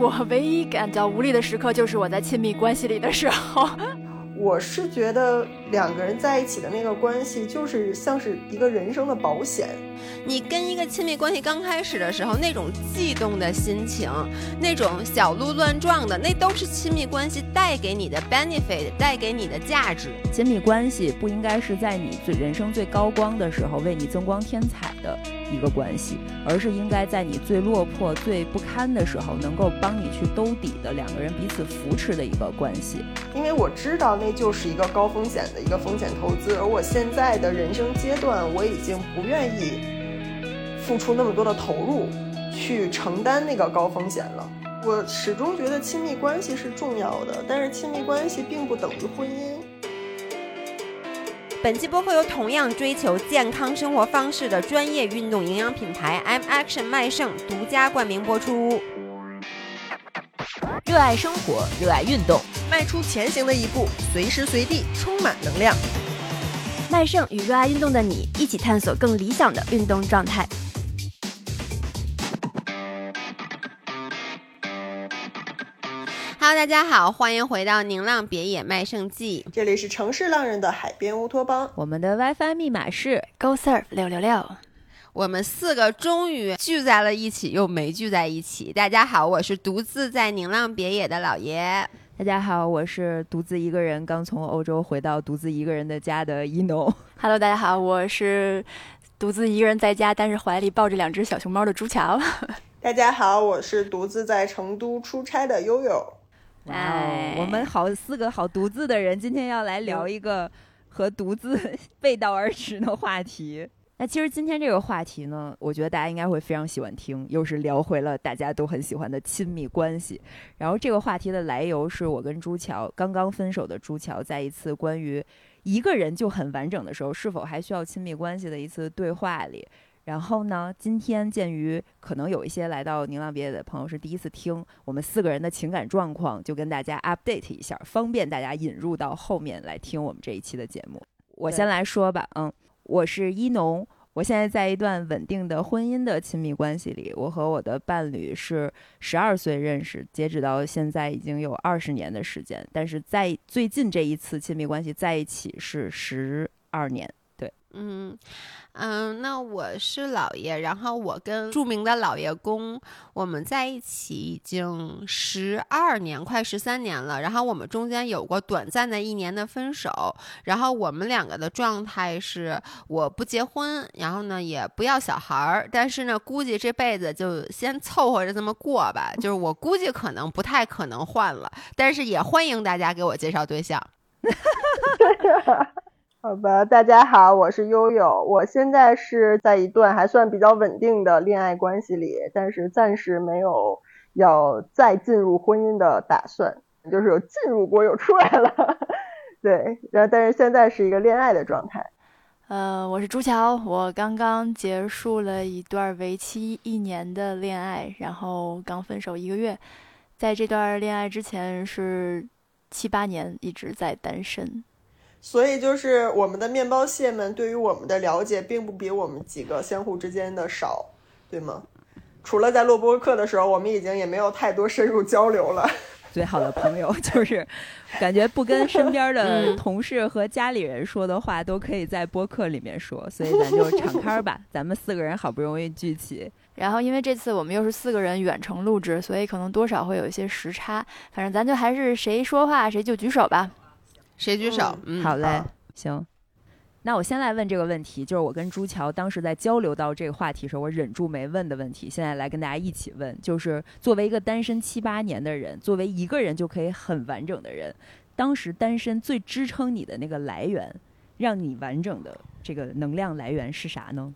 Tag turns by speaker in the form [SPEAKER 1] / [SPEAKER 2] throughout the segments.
[SPEAKER 1] 我唯一感到无力的时刻，就是我在亲密关系里的时候。
[SPEAKER 2] 我是觉得两个人在一起的那个关系，就是像是一个人生的保险。
[SPEAKER 3] 你跟一个亲密关系刚开始的时候，那种悸动的心情，那种小鹿乱撞的，那都是亲密关系带给你的 benefit，带给你的价值。
[SPEAKER 4] 亲密关系不应该是在你最人生最高光的时候为你增光添彩的一个关系，而是应该在你最落魄、最不堪的时候，能够帮你去兜底的两个人彼此扶持的一个关系。
[SPEAKER 2] 因为我知道那就是一个高风险的一个风险投资，而我现在的人生阶段，我已经不愿意付出那么多的投入去承担那个高风险了。我始终觉得亲密关系是重要的，但是亲密关系并不等于婚姻。
[SPEAKER 3] 本期播客由同样追求健康生活方式的专业运动营养品牌 M Action 麦盛独家冠名播出。
[SPEAKER 4] 热爱生活，热爱运动，
[SPEAKER 5] 迈出前行的一步，随时随地充满能量。
[SPEAKER 1] 麦盛与热爱运动的你一起探索更理想的运动状态。
[SPEAKER 3] 大家好，欢迎回到宁浪别野卖盛记，
[SPEAKER 2] 这里是城市浪人的海边乌托邦。
[SPEAKER 4] 我们的 WiFi 密码是
[SPEAKER 1] Go Surf 六六六。
[SPEAKER 3] 我们四个终于聚在了一起，又没聚在一起。大家好，我是独自在宁浪别野的老爷。
[SPEAKER 4] 大家好，我是独自一个人刚从欧洲回到独自一个人的家的一农。
[SPEAKER 1] Hello，大家好，我是独自一个人在家，但是怀里抱着两只小熊猫的朱乔。
[SPEAKER 2] 大家好，我是独自在成都出差的悠悠。
[SPEAKER 4] 哇哦，我们好四个好独自的人，今天要来聊一个和独自 背道而驰的话题。那其实今天这个话题呢，我觉得大家应该会非常喜欢听，又是聊回了大家都很喜欢的亲密关系。然后这个话题的来由是我跟朱乔刚刚分手的朱乔，在一次关于一个人就很完整的时候，是否还需要亲密关系的一次对话里。然后呢，今天鉴于可能有一些来到宁浪别野的朋友是第一次听我们四个人的情感状况，就跟大家 update 一下，方便大家引入到后面来听我们这一期的节目。我先来说吧，嗯，我是一农，我现在在一段稳定的婚姻的亲密关系里，我和我的伴侣是十二岁认识，截止到现在已经有二十年的时间，但是在最近这一次亲密关系在一起是十二年。
[SPEAKER 3] 嗯嗯，那我是姥爷，然后我跟著名的老爷公，我们在一起已经十二年，快十三年了。然后我们中间有过短暂的一年的分手，然后我们两个的状态是我不结婚，然后呢也不要小孩儿，但是呢估计这辈子就先凑合着这么过吧。就是我估计可能不太可能换了，但是也欢迎大家给我介绍对象。
[SPEAKER 2] 好吧，大家好，我是悠悠，我现在是在一段还算比较稳定的恋爱关系里，但是暂时没有要再进入婚姻的打算，就是有进入过又出来了，对，然后但是现在是一个恋爱的状态。
[SPEAKER 1] 呃，我是朱乔，我刚刚结束了一段为期一年的恋爱，然后刚分手一个月，在这段恋爱之前是七八年一直在单身。
[SPEAKER 2] 所以就是我们的面包蟹们对于我们的了解，并不比我们几个相互之间的少，对吗？除了在录播课的时候，我们已经也没有太多深入交流了。
[SPEAKER 4] 最好的朋友就是感觉不跟身边的同事和家里人说的话，都可以在播客里面说，所以咱就敞开吧。咱们四个人好不容易聚齐，
[SPEAKER 1] 然后因为这次我们又是四个人远程录制，所以可能多少会有一些时差。反正咱就还是谁说话谁就举手吧。
[SPEAKER 3] 谁举手？嗯，
[SPEAKER 4] 好嘞，行。那我先来问这个问题，就是我跟朱乔当时在交流到这个话题时候，我忍住没问的问题，现在来跟大家一起问。就是作为一个单身七八年的人，作为一个人就可以很完整的人，当时单身最支撑你的那个来源，让你完整的这个能量来源是啥呢？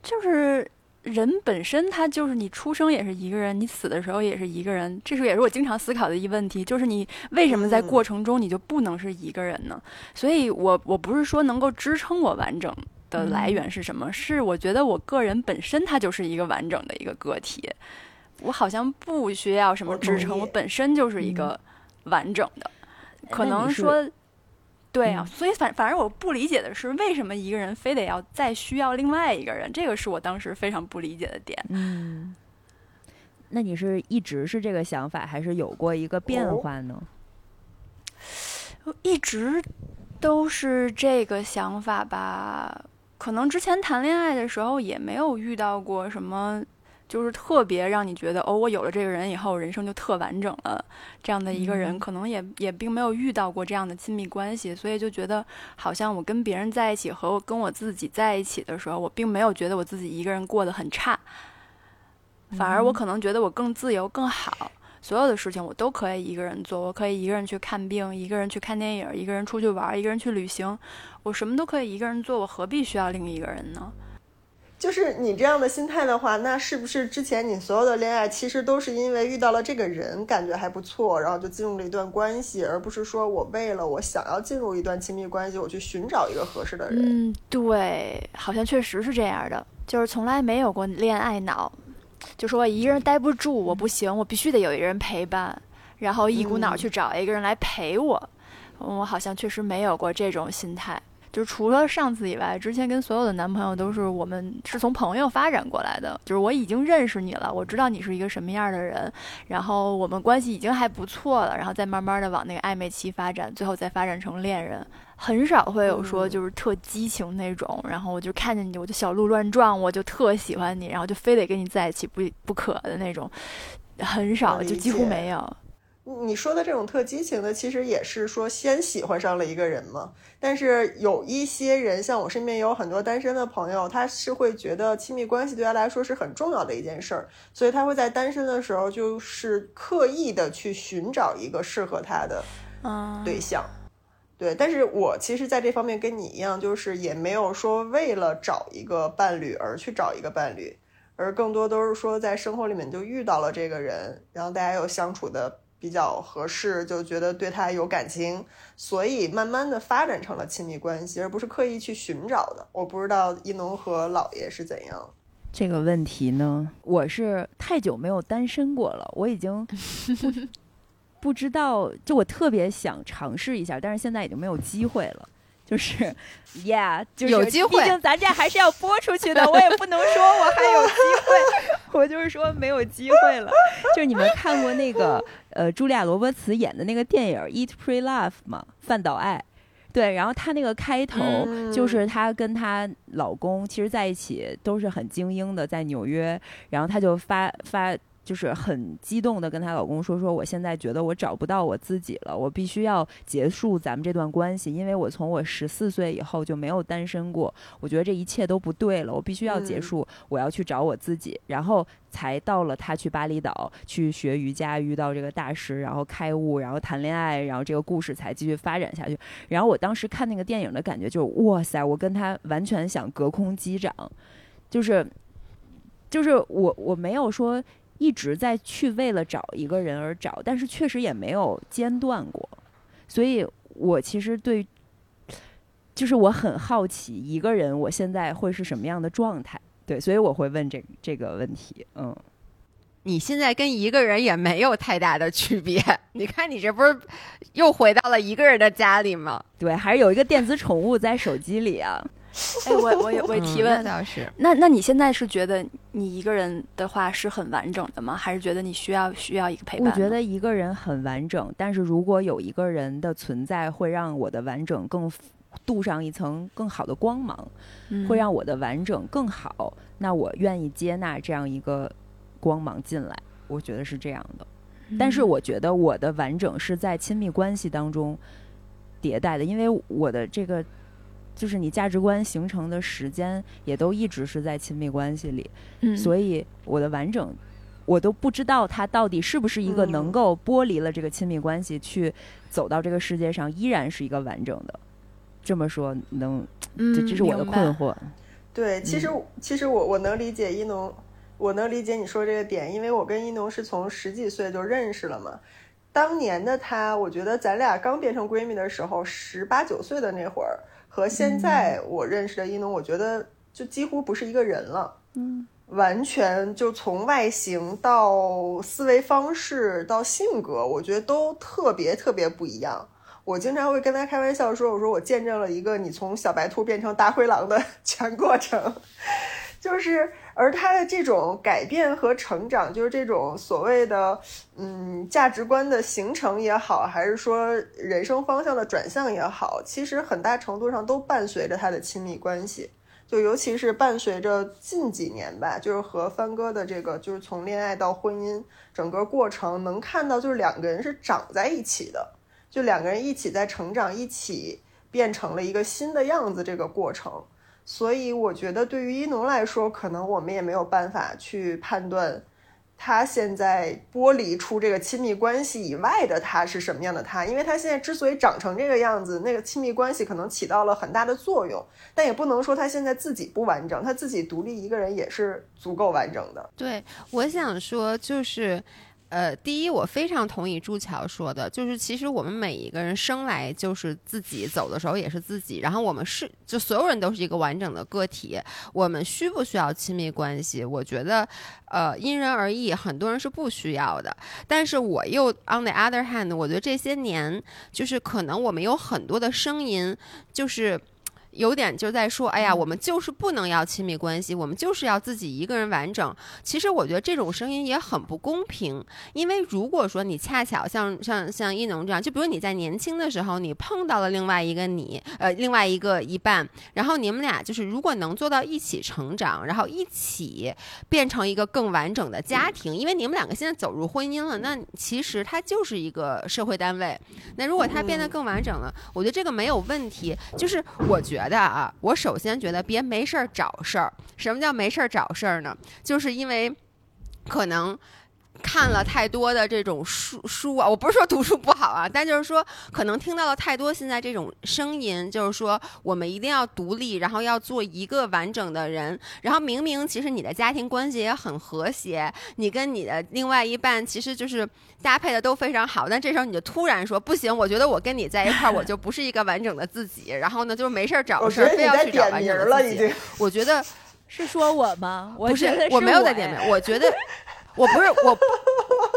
[SPEAKER 1] 就是人本身，他就是你出生也是一个人，你死的时候也是一个人，这是也是我经常思考的一个问题，就是你为什么在过程中你就不能是一个人呢？所以我我不是说能够支撑我完整的来源是什么，是我觉得我个人本身它就是一个完整的一个个体，我好像不需要什么支撑，我本身就是一个完整的，可能说。对啊，所以反反正我不理解的是，为什么一个人非得要再需要另外一个人？这个是我当时非常不理解的点。
[SPEAKER 4] 嗯，那你是一直是这个想法，还是有过一个变化呢？
[SPEAKER 1] 一直都是这个想法吧。可能之前谈恋爱的时候也没有遇到过什么，就是特别让你觉得哦，我有了这个人以后，人生就特完整了这样的一个人，可能也也并没有遇到过这样的亲密关系，所以就觉得好像我跟别人在一起和我跟我自己在一起的时候，我并没有觉得我自己一个人过得很差，反而我可能觉得我更自由更好。所有的事情我都可以一个人做，我可以一个人去看病，一个人去看电影，一个人出去玩，一个人去旅行，我什么都可以一个人做，我何必需要另一个人呢？
[SPEAKER 2] 就是你这样的心态的话，那是不是之前你所有的恋爱其实都是因为遇到了这个人，感觉还不错，然后就进入了一段关系，而不是说我为了我想要进入一段亲密关系，我去寻找一个合适的人？
[SPEAKER 1] 嗯，对，好像确实是这样的，就是从来没有过恋爱脑。就说一个人待不住，我不行，我必须得有一个人陪伴，然后一股脑去找一个人来陪我。我好像确实没有过这种心态，就除了上次以外，之前跟所有的男朋友都是我们是从朋友发展过来的，就是我已经认识你了，我知道你是一个什么样的人，然后我们关系已经还不错了，然后再慢慢的往那个暧昧期发展，最后再发展成恋人。很少会有说就是特激情那种，然后我就看见你我就小鹿乱撞，我就特喜欢你，然后就非得跟你在一起不不可的那种，很少就几乎没有。
[SPEAKER 2] 你说的这种特激情的，其实也是说先喜欢上了一个人嘛。但是有一些人，像我身边也有很多单身的朋友，他是会觉得亲密关系对他来说是很重要的一件事儿，所以他会在单身的时候就是刻意的去寻找一个适合他的对象。对，但是我其实在这方面跟你一样，就是也没有说为了找一个伴侣而去找一个伴侣，而更多都是说在生活里面就遇到了这个人，然后大家又相处的比较合适，就觉得对他有感情，所以慢慢的发展成了亲密关系，而不是刻意去寻找的。我不知道一农和姥爷是怎样。
[SPEAKER 4] 这个问题呢，我是太久没有单身过了，我已经。不知道，就我特别想尝试一下，但是现在已经没有机会了。就是，Yeah，就是
[SPEAKER 3] 有机会，
[SPEAKER 4] 毕竟咱这还是要播出去的，我也不能说我还有机会，我就是说没有机会了。就是你们看过那个呃，茱莉亚·罗伯茨演的那个电影《Eat, Pray, Love》吗？饭岛爱，对，然后她那个开头就是她跟她老公其实在一起都是很精英的，在纽约，然后她就发发。就是很激动的跟她老公说：“说我现在觉得我找不到我自己了，我必须要结束咱们这段关系，因为我从我十四岁以后就没有单身过，我觉得这一切都不对了，我必须要结束，我要去找我自己。”然后才到了她去巴厘岛去学瑜伽，遇到这个大师，然后开悟，然后谈恋爱，然后这个故事才继续发展下去。然后我当时看那个电影的感觉就是：哇塞，我跟他完全想隔空击掌，就是就是我我没有说。一直在去为了找一个人而找，但是确实也没有间断过，所以我其实对，就是我很好奇一个人我现在会是什么样的状态，对，所以我会问这这个问题。嗯，
[SPEAKER 3] 你现在跟一个人也没有太大的区别，你看你这不是又回到了一个人的家里吗？
[SPEAKER 4] 对，还是有一个电子宠物在手机里啊。
[SPEAKER 1] 哎，我我我提问，
[SPEAKER 3] 那倒是。
[SPEAKER 1] 那那你现在是觉得你一个人的话是很完整的吗？还是觉得你需要需要一个陪伴？
[SPEAKER 4] 我觉得一个人很完整，但是如果有一个人的存在，会让我的完整更镀上一层更好的光芒，会让我的完整更好。那我愿意接纳这样一个光芒进来，我觉得是这样的。但是我觉得我的完整是在亲密关系当中迭代的，因为我的这个。就是你价值观形成的时间也都一直是在亲密关系里，
[SPEAKER 1] 嗯，
[SPEAKER 4] 所以我的完整，我都不知道他到底是不是一个能够剥离了这个亲密关系去走到这个世界上依然是一个完整的。这么说能，这这是我的困惑。
[SPEAKER 2] 对，其实其实我我能理解一农，我能理解你说这个点，因为我跟一农是从十几岁就认识了嘛。当年的他，我觉得咱俩刚变成闺蜜的时候，十八九岁的那会儿。和现在我认识的伊农，我觉得就几乎不是一个人了，
[SPEAKER 1] 嗯，
[SPEAKER 2] 完全就从外形到思维方式到性格，我觉得都特别特别不一样。我经常会跟他开玩笑说：“我说我见证了一个你从小白兔变成大灰狼的 全过程。”就是，而他的这种改变和成长，就是这种所谓的嗯价值观的形成也好，还是说人生方向的转向也好，其实很大程度上都伴随着他的亲密关系。就尤其是伴随着近几年吧，就是和帆哥的这个，就是从恋爱到婚姻整个过程，能看到就是两个人是长在一起的，就两个人一起在成长，一起变成了一个新的样子这个过程。所以我觉得对于一农来说，可能我们也没有办法去判断。他现在剥离出这个亲密关系以外的他是什么样的他？因为他现在之所以长成这个样子，那个亲密关系可能起到了很大的作用，但也不能说他现在自己不完整，他自己独立一个人也是足够完整的。
[SPEAKER 3] 对，我想说就是。呃，第一，我非常同意朱桥说的，就是其实我们每一个人生来就是自己，走的时候也是自己。然后我们是，就所有人都是一个完整的个体。我们需不需要亲密关系？我觉得，呃，因人而异。很多人是不需要的。但是我又 on the other hand，我觉得这些年，就是可能我们有很多的声音，就是。有点就在说，哎呀，我们就是不能要亲密关系，我们就是要自己一个人完整。其实我觉得这种声音也很不公平，因为如果说你恰巧像像像一农这样，就比如你在年轻的时候，你碰到了另外一个你，呃，另外一个一半，然后你们俩就是如果能做到一起成长，然后一起变成一个更完整的家庭，因为你们两个现在走入婚姻了，那其实它就是一个社会单位。那如果它变得更完整了，我觉得这个没有问题。就是我觉得。啊，我首先觉得别没事儿找事儿。什么叫没事儿找事儿呢？就是因为可能。看了太多的这种书书啊，我不是说读书不好啊，但就是说可能听到了太多现在这种声音，就是说我们一定要独立，然后要做一个完整的人。然后明明其实你的家庭关系也很和谐，你跟你的另外一半其实就是搭配的都非常好，但这时候你就突然说不行，我觉得我跟你在一块儿，我就不是一个完整的自己。然后呢，就是没事儿找事儿，非要去找完整的自己。我觉得
[SPEAKER 4] 是说我吗？
[SPEAKER 3] 不
[SPEAKER 4] 是，
[SPEAKER 3] 我没有在点名。我觉得。我不是我，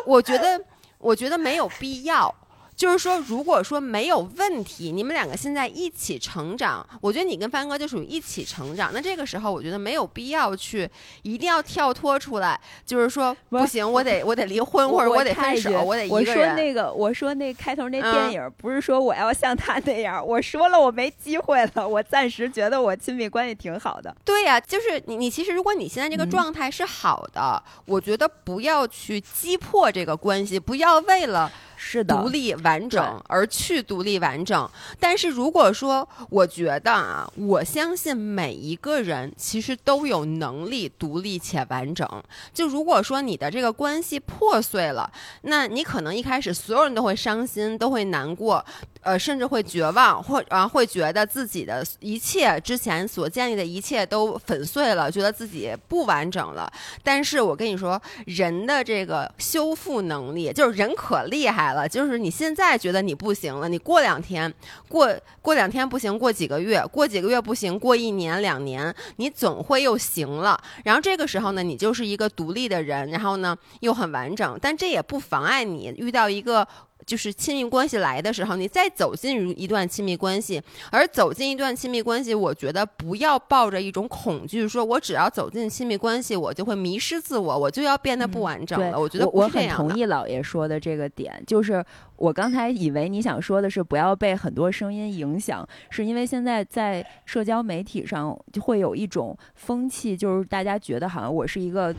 [SPEAKER 3] 我觉得，我觉得没有必要。就是说，如果说没有问题，你们两个现在一起成长，我觉得你跟帆哥就属于一起成长。那这个时候，我觉得没有必要去一定要跳脱出来，就是说不行，我得我得离婚，或者
[SPEAKER 4] 我
[SPEAKER 3] 得分手，我得一个
[SPEAKER 4] 人。我说那个，我说那开头那电影，不是说我要像他那样，我说了我没机会了，我暂时觉得我亲密关系挺好的。
[SPEAKER 3] 对呀，就是你你其实如果你现在这个状态是好的，我觉得不要去击破这个关系，不要为了。
[SPEAKER 4] 是的，
[SPEAKER 3] 独立完整而去独立完整。但是如果说，我觉得啊，我相信每一个人其实都有能力独立且完整。就如果说你的这个关系破碎了，那你可能一开始所有人都会伤心，都会难过。呃，甚至会绝望，或啊会觉得自己的一切之前所建立的一切都粉碎了，觉得自己不完整了。但是我跟你说，人的这个修复能力，就是人可厉害了。就是你现在觉得你不行了，你过两天，过过两天不行，过几个月，过几个月不行，过一年两年，你总会又行了。然后这个时候呢，你就是一个独立的人，然后呢又很完整。但这也不妨碍你遇到一个。就是亲密关系来的时候，你再走进一段亲密关系，而走进一段亲密关系，我觉得不要抱着一种恐惧，说我只要走进亲密关系，我就会迷失自我，我就要变得不完整了。我觉得
[SPEAKER 4] 我很同意老爷说的这个点，就是我刚才以为你想说的是不要被很多声音影响，是因为现在在社交媒体上就会有一种风气，就是大家觉得好像我是一个。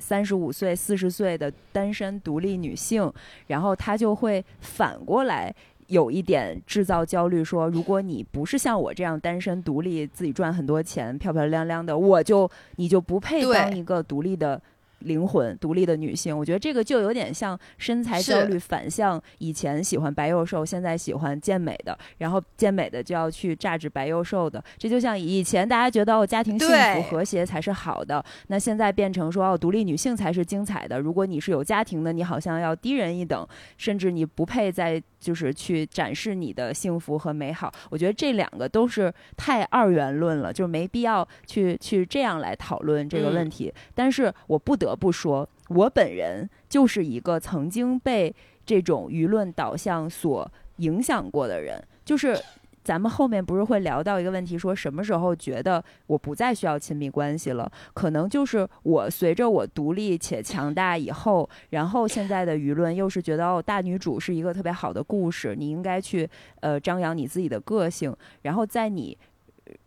[SPEAKER 4] 三十五岁、四十岁的单身独立女性，然后她就会反过来有一点制造焦虑，说如果你不是像我这样单身独立、自己赚很多钱、漂漂亮亮的，我就你就不配当一个独立的。灵魂独立的女性，我觉得这个就有点像身材焦虑反向，以前喜欢白幼瘦，现在喜欢健美的，然后健美的就要去榨制白幼瘦的，这就像以前大家觉得哦家庭幸福和谐才是好的，那现在变成说哦独立女性才是精彩的，如果你是有家庭的，你好像要低人一等，甚至你不配在就是去展示你的幸福和美好。我觉得这两个都是太二元论了，就是没必要去去这样来讨论这个问题。但是我不得。得不说，我本人就是一个曾经被这种舆论导向所影响过的人。就是咱们后面不是会聊到一个问题，说什么时候觉得我不再需要亲密关系了？可能就是我随着我独立且强大以后，然后现在的舆论又是觉得哦，大女主是一个特别好的故事，你应该去呃张扬你自己的个性，然后在你。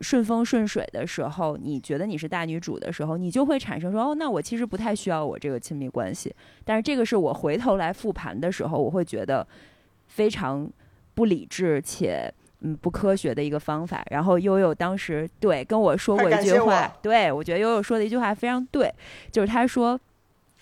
[SPEAKER 4] 顺风顺水的时候，你觉得你是大女主的时候，你就会产生说哦，那我其实不太需要我这个亲密关系。但是这个是我回头来复盘的时候，我会觉得非常不理智且嗯不科学的一个方法。然后悠悠当时对跟我说过一句话，对我觉得悠悠说的一句话非常对，就是他说。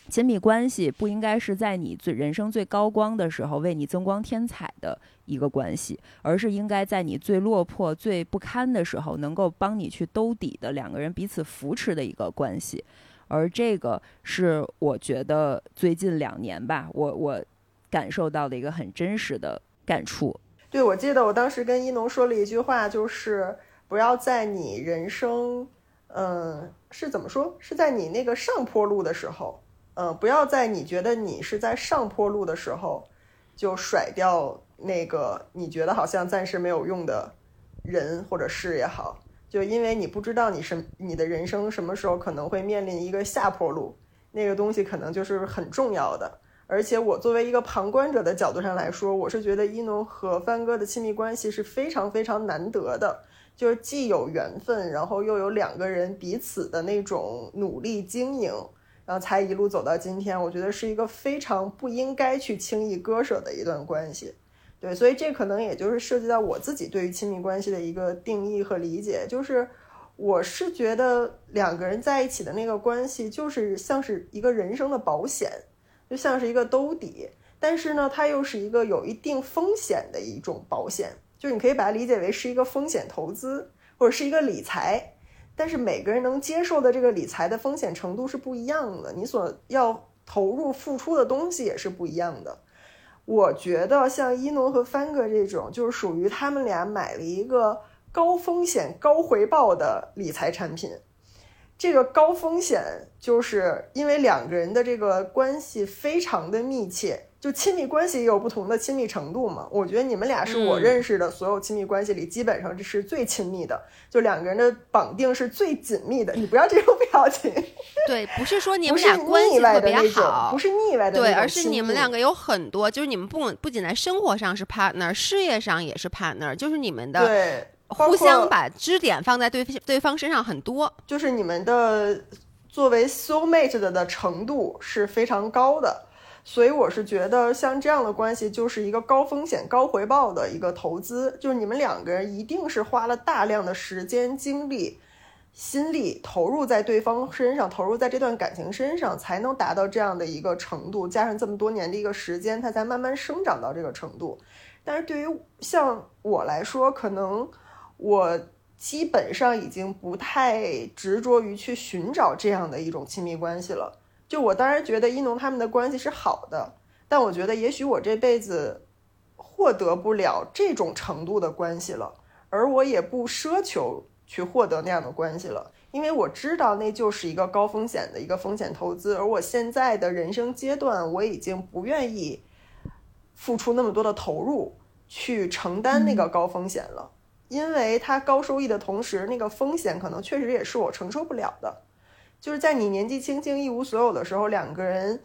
[SPEAKER 4] 亲密关系不应该是在你最人生最高光的时候为你增光添彩的一个关系，而是应该在你最落魄、最不堪的时候能够帮你去兜底的两个人彼此扶持的一个关系。而这个是我觉得最近两年吧，我我感受到的一个很真实的感触。
[SPEAKER 2] 对，我记得我当时跟一农说了一句话，就是不要在你人生，嗯，是怎么说？是在你那个上坡路的时候。嗯，不要在你觉得你是在上坡路的时候，就甩掉那个你觉得好像暂时没有用的人或者事也好，就因为你不知道你什你的人生什么时候可能会面临一个下坡路，那个东西可能就是很重要的。而且我作为一个旁观者的角度上来说，我是觉得一农和帆哥的亲密关系是非常非常难得的，就是既有缘分，然后又有两个人彼此的那种努力经营。然后才一路走到今天，我觉得是一个非常不应该去轻易割舍的一段关系，对，所以这可能也就是涉及到我自己对于亲密关系的一个定义和理解，就是我是觉得两个人在一起的那个关系，就是像是一个人生的保险，就像是一个兜底，但是呢，它又是一个有一定风险的一种保险，就是你可以把它理解为是一个风险投资或者是一个理财。但是每个人能接受的这个理财的风险程度是不一样的，你所要投入付出的东西也是不一样的。我觉得像一农和帆哥这种，就是属于他们俩买了一个高风险高回报的理财产品。这个高风险就是因为两个人的这个关系非常的密切。就亲密关系也有不同的亲密程度嘛？我觉得你们俩是我认识的所有亲密关系里，基本上这是最亲密的，就两个人的绑定是最紧密的。你不要这种表情。
[SPEAKER 3] 对，不是说你们俩关系特别好，
[SPEAKER 2] 不是腻歪的
[SPEAKER 3] 对，而是你们两个有很多，就是你们不不仅在生活上是 partner，事业上也是 partner，就是你们的
[SPEAKER 2] 对
[SPEAKER 3] 互相把支点放在对对方身上很多，
[SPEAKER 2] 就是你们的作为 soul mate 的的程度是非常高的。所以我是觉得，像这样的关系就是一个高风险高回报的一个投资，就是你们两个人一定是花了大量的时间、精力、心力投入在对方身上，投入在这段感情身上，才能达到这样的一个程度。加上这么多年的一个时间，它才慢慢生长到这个程度。但是对于像我来说，可能我基本上已经不太执着于去寻找这样的一种亲密关系了。就我当然觉得一农他们的关系是好的，但我觉得也许我这辈子获得不了这种程度的关系了，而我也不奢求去获得那样的关系了，因为我知道那就是一个高风险的一个风险投资，而我现在的人生阶段我已经不愿意付出那么多的投入去承担那个高风险了，因为它高收益的同时，那个风险可能确实也是我承受不了的。就是在你年纪轻轻一无所有的时候，两个人，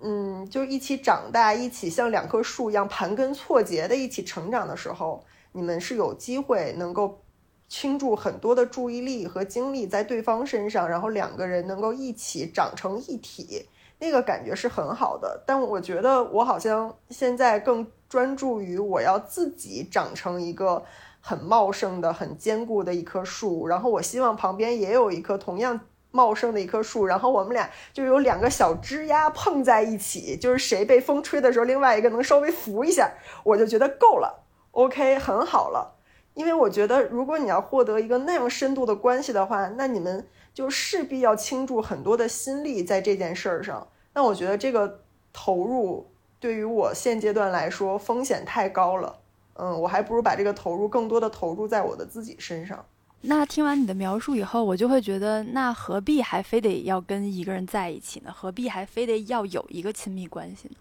[SPEAKER 2] 嗯，就一起长大，一起像两棵树一样盘根错节的一起成长的时候，你们是有机会能够倾注很多的注意力和精力在对方身上，然后两个人能够一起长成一体，那个感觉是很好的。但我觉得我好像现在更专注于我要自己长成一个很茂盛的、很坚固的一棵树，然后我希望旁边也有一棵同样。茂盛的一棵树，然后我们俩就有两个小枝丫碰在一起，就是谁被风吹的时候，另外一个能稍微扶一下，我就觉得够了，OK，很好了。因为我觉得，如果你要获得一个那样深度的关系的话，那你们就势必要倾注很多的心力在这件事儿上。那我觉得这个投入对于我现阶段来说风险太高了，嗯，我还不如把这个投入更多的投入在我的自己身上。
[SPEAKER 1] 那听完你的描述以后，我就会觉得，那何必还非得要跟一个人在一起呢？何必还非得要有一个亲密关系呢？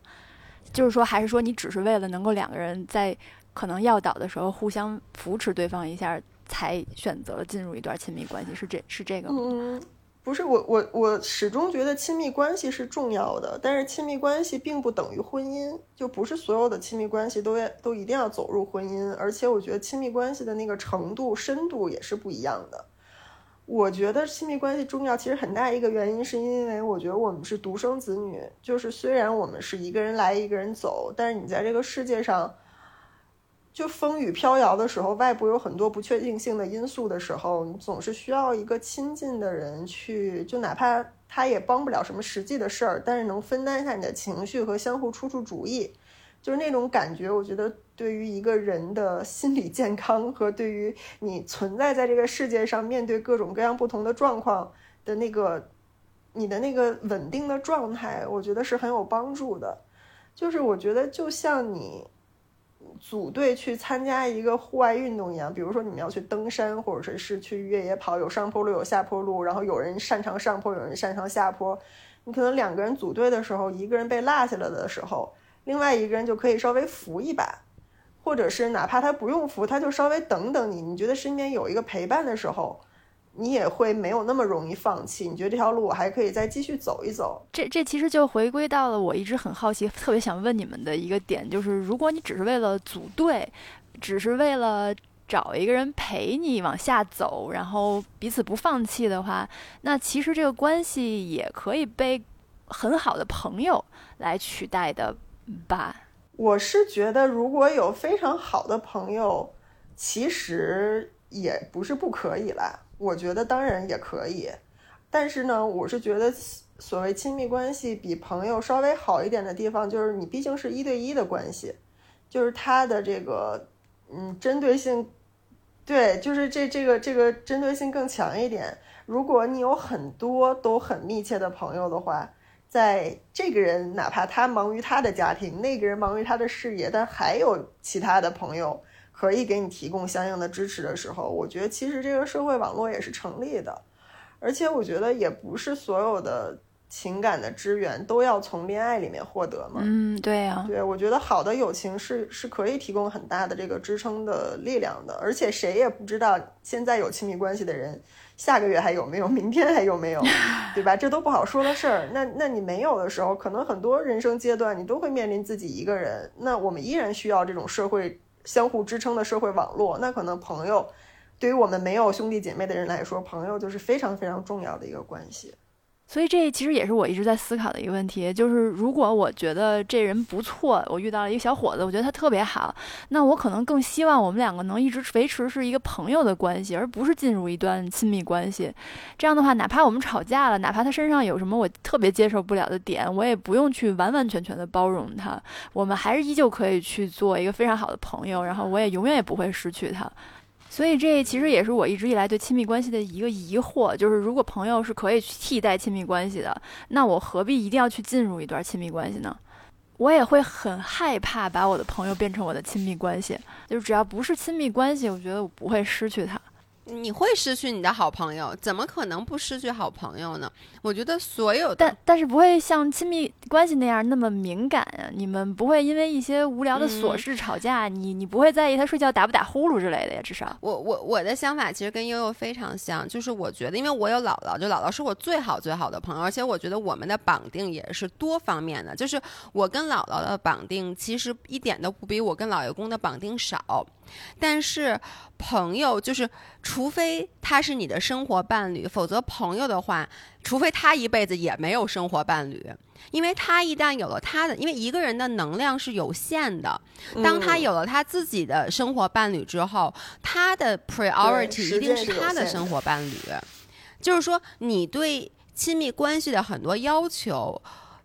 [SPEAKER 1] 就是说，还是说你只是为了能够两个人在可能要倒的时候互相扶持对方一下，才选择了进入一段亲密关系，是这是这个吗？
[SPEAKER 2] 嗯，不是，我我我始终觉得亲密关系是重要的，但是亲密关系并不等于婚姻，就不是所有的亲密关系都要都一定要走入婚姻，而且我觉得亲密关系的那个程度、深度也是不一样的。我觉得亲密关系重要，其实很大一个原因是因为我觉得我们是独生子女，就是虽然我们是一个人来一个人走，但是你在这个世界上，就风雨飘摇的时候，外部有很多不确定性的因素的时候，你总是需要一个亲近的人去，就哪怕他也帮不了什么实际的事儿，但是能分担一下你的情绪和相互出出主意，就是那种感觉，我觉得。对于一个人的心理健康和对于你存在在这个世界上面对各种各样不同的状况的那个你的那个稳定的状态，我觉得是很有帮助的。就是我觉得就像你组队去参加一个户外运动一样，比如说你们要去登山，或者是去越野跑，有上坡路有下坡路，然后有人擅长上坡，有人擅长下坡。你可能两个人组队的时候，一个人被落下了的时候，另外一个人就可以稍微扶一把。或者是哪怕他不用扶，他就稍微等等你。你觉得身边有一个陪伴的时候，你也会没有那么容易放弃。你觉得这条路我还可以再继续走一走。
[SPEAKER 1] 这这其实就回归到了我一直很好奇、特别想问你们的一个点，就是如果你只是为了组队，只是为了找一个人陪你往下走，然后彼此不放弃的话，那其实这个关系也可以被很好的朋友来取代的吧。
[SPEAKER 2] 我是觉得，如果有非常好的朋友，其实也不是不可以啦。我觉得当然也可以，但是呢，我是觉得所谓亲密关系比朋友稍微好一点的地方，就是你毕竟是一对一的关系，就是他的这个嗯针对性，对，就是这这个这个针对性更强一点。如果你有很多都很密切的朋友的话。在这个人哪怕他忙于他的家庭，那个人忙于他的事业，但还有其他的朋友可以给你提供相应的支持的时候，我觉得其实这个社会网络也是成立的，而且我觉得也不是所有的情感的支援都要从恋爱里面获得嘛。
[SPEAKER 1] 嗯，对呀，
[SPEAKER 2] 对，我觉得好的友情是是可以提供很大的这个支撑的力量的，而且谁也不知道现在有亲密关系的人。下个月还有没有？明天还有没有？对吧？这都不好说的事儿。那那你没有的时候，可能很多人生阶段你都会面临自己一个人。那我们依然需要这种社会相互支撑的社会网络。那可能朋友，对于我们没有兄弟姐妹的人来说，朋友就是非常非常重要的一个关系。
[SPEAKER 1] 所以这其实也是我一直在思考的一个问题，就是如果我觉得这人不错，我遇到了一个小伙子，我觉得他特别好，那我可能更希望我们两个能一直维持是一个朋友的关系，而不是进入一段亲密关系。这样的话，哪怕我们吵架了，哪怕他身上有什么我特别接受不了的点，我也不用去完完全全的包容他，我们还是依旧可以去做一个非常好的朋友，然后我也永远也不会失去他。所以这其实也是我一直以来对亲密关系的一个疑惑，就是如果朋友是可以去替代亲密关系的，那我何必一定要去进入一段亲密关系呢？我也会很害怕把我的朋友变成我的亲密关系，就是只要不是亲密关系，我觉得我不会失去他。
[SPEAKER 3] 你会失去你的好朋友，怎么可能不失去好朋友呢？我觉得所有的，
[SPEAKER 1] 但但是不会像亲密关系那样那么敏感呀。你们不会因为一些无聊的琐事吵架，你你不会在意他睡觉打不打呼噜之类的呀？至少，
[SPEAKER 3] 我我我的想法其实跟悠悠非常像，就是我觉得，因为我有姥姥，就姥姥是我最好最好的朋友，而且我觉得我们的绑定也是多方面的，就是我跟姥姥的绑定其实一点都不比我跟老爷公的绑定少。但是，朋友就是，除非他是你的生活伴侣，否则朋友的话，除非他一辈子也没有生活伴侣，因为他一旦有了他的，因为一个人的能量是有限的，当他有了他自己的生活伴侣之后，他的 priority 一定是他的生活伴侣，就是说，你对亲密关系的很多要求。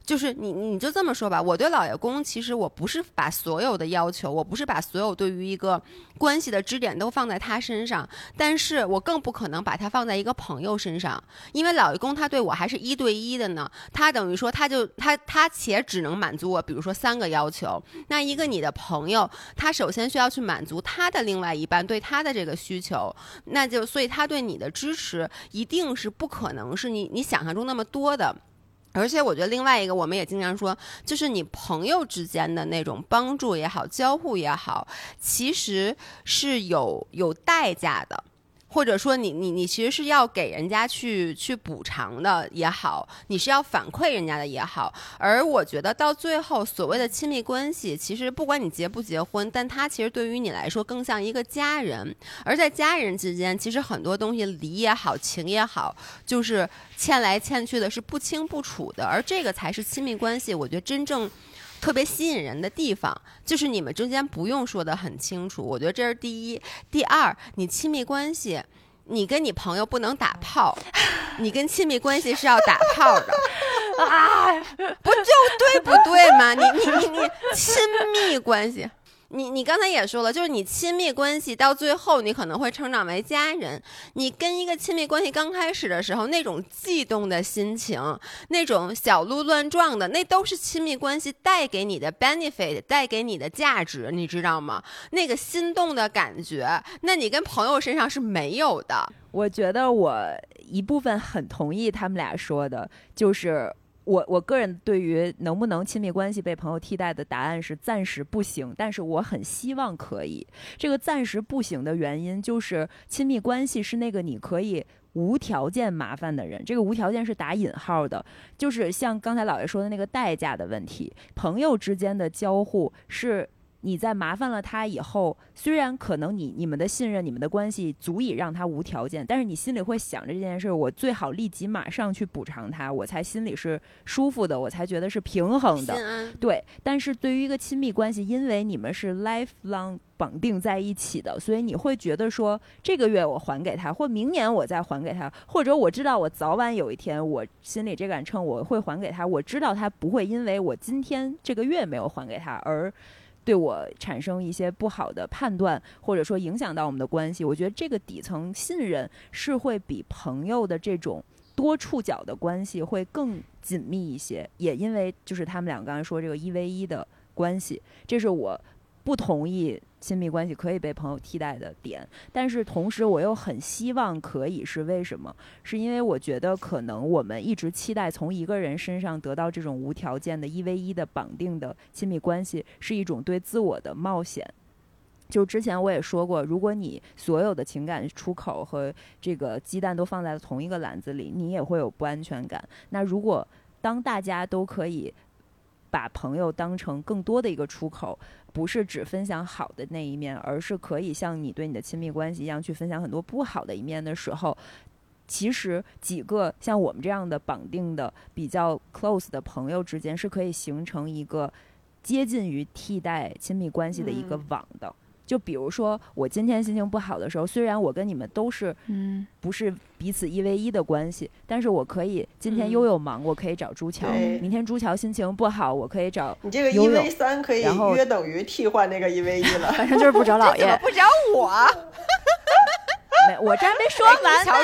[SPEAKER 3] 就是你，你就这么说吧。我对老爷公，其实我不是把所有的要求，我不是把所有对于一个关系的支点都放在他身上，但是我更不可能把他放在一个朋友身上，因为老爷公他对我还是一对一的呢。他等于说，他就他他且只能满足我，比如说三个要求。那一个你的朋友，他首先需要去满足他的另外一半对他的这个需求，那就所以他对你的支持一定是不可能是你你想象中那么多的。而且我觉得另外一个，我们也经常说，就是你朋友之间的那种帮助也好，交互也好，其实是有有代价的。或者说你你你其实是要给人家去去补偿的也好，你是要反馈人家的也好，而我觉得到最后所谓的亲密关系，其实不管你结不结婚，但他其实对于你来说更像一个家人，而在家人之间，其实很多东西理也好，情也好，就是欠来欠去的是不清不楚的，而这个才是亲密关系，我觉得真正。特别吸引人的地方，就是你们中间不用说的很清楚。我觉得这是第一。第二，你亲密关系，你跟你朋友不能打炮，你跟亲密关系是要打炮的 啊，不就对不对吗？你你你你亲密关系。你你刚才也说了，就是你亲密关系到最后，你可能会成长为家人。你跟一个亲密关系刚开始的时候，那种悸动的心情，那种小鹿乱撞的，那都是亲密关系带给你的 benefit，带给你的价值，你知道吗？那个心动的感觉，那你跟朋友身上是没有的。
[SPEAKER 4] 我觉得我一部分很同意他们俩说的，就是。我我个人对于能不能亲密关系被朋友替代的答案是暂时不行，但是我很希望可以。这个暂时不行的原因就是亲密关系是那个你可以无条件麻烦的人，这个无条件是打引号的，就是像刚才老爷说的那个代价的问题。朋友之间的交互是。你在麻烦了他以后，虽然可能你你们的信任、你们的关系足以让他无条件，但是你心里会想着这件事，我最好立即马上去补偿他，我才心里是舒服的，我才觉得是平衡的。对，但是对于一个亲密关系，因为你们是 lifelong 绑定在一起的，所以你会觉得说，这个月我还给他，或明年我再还给他，或者我知道我早晚有一天我心里这杆秤我会还给他，我知道他不会因为我今天这个月没有还给他而。对我产生一些不好的判断，或者说影响到我们的关系，我觉得这个底层信任是会比朋友的这种多触角的关系会更紧密一些。也因为就是他们俩刚才说这个一 v 一的关系，这是我不同意。亲密关系可以被朋友替代的点，但是同时我又很希望可以，是为什么？是因为我觉得可能我们一直期待从一个人身上得到这种无条件的一 v 一的绑定的亲密关系，是一种对自我的冒险。就之前我也说过，如果你所有的情感出口和这个鸡蛋都放在同一个篮子里，你也会有不安全感。那如果当大家都可以把朋友当成更多的一个出口。不是只分享好的那一面，而是可以像你对你的亲密关系一样去分享很多不好的一面的时候，其实几个像我们这样的绑定的比较 close 的朋友之间，是可以形成一个接近于替代亲密关系的一个网的。就比如说，我今天心情不好的时候，虽然我跟你们都是，
[SPEAKER 1] 嗯，
[SPEAKER 4] 不是彼此一 v 一的关系，但是我可以今天悠悠忙，我可以找朱桥；明天朱桥心情不好，我可以找
[SPEAKER 2] 你。这个一 v 三可以约等于替换那个一 v 一了，
[SPEAKER 1] 反正就是不找老爷，
[SPEAKER 3] 不找我。
[SPEAKER 4] 没，我这还没说完呢，
[SPEAKER 3] 真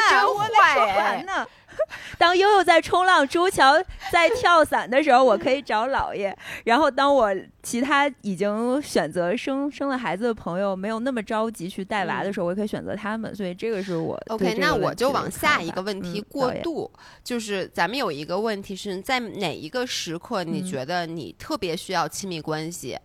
[SPEAKER 4] 坏呢。当悠悠在冲浪，朱桥在跳伞的时候，我可以找姥爷；然后当我其他已经选择生生了孩子的朋友没有那么着急去带娃的时候，我也可以选择他们。所以这个是我
[SPEAKER 3] OK。那我就往下一个问题过渡，就是咱们有一个问题是在哪一个时刻你觉得你特别需要亲密关系？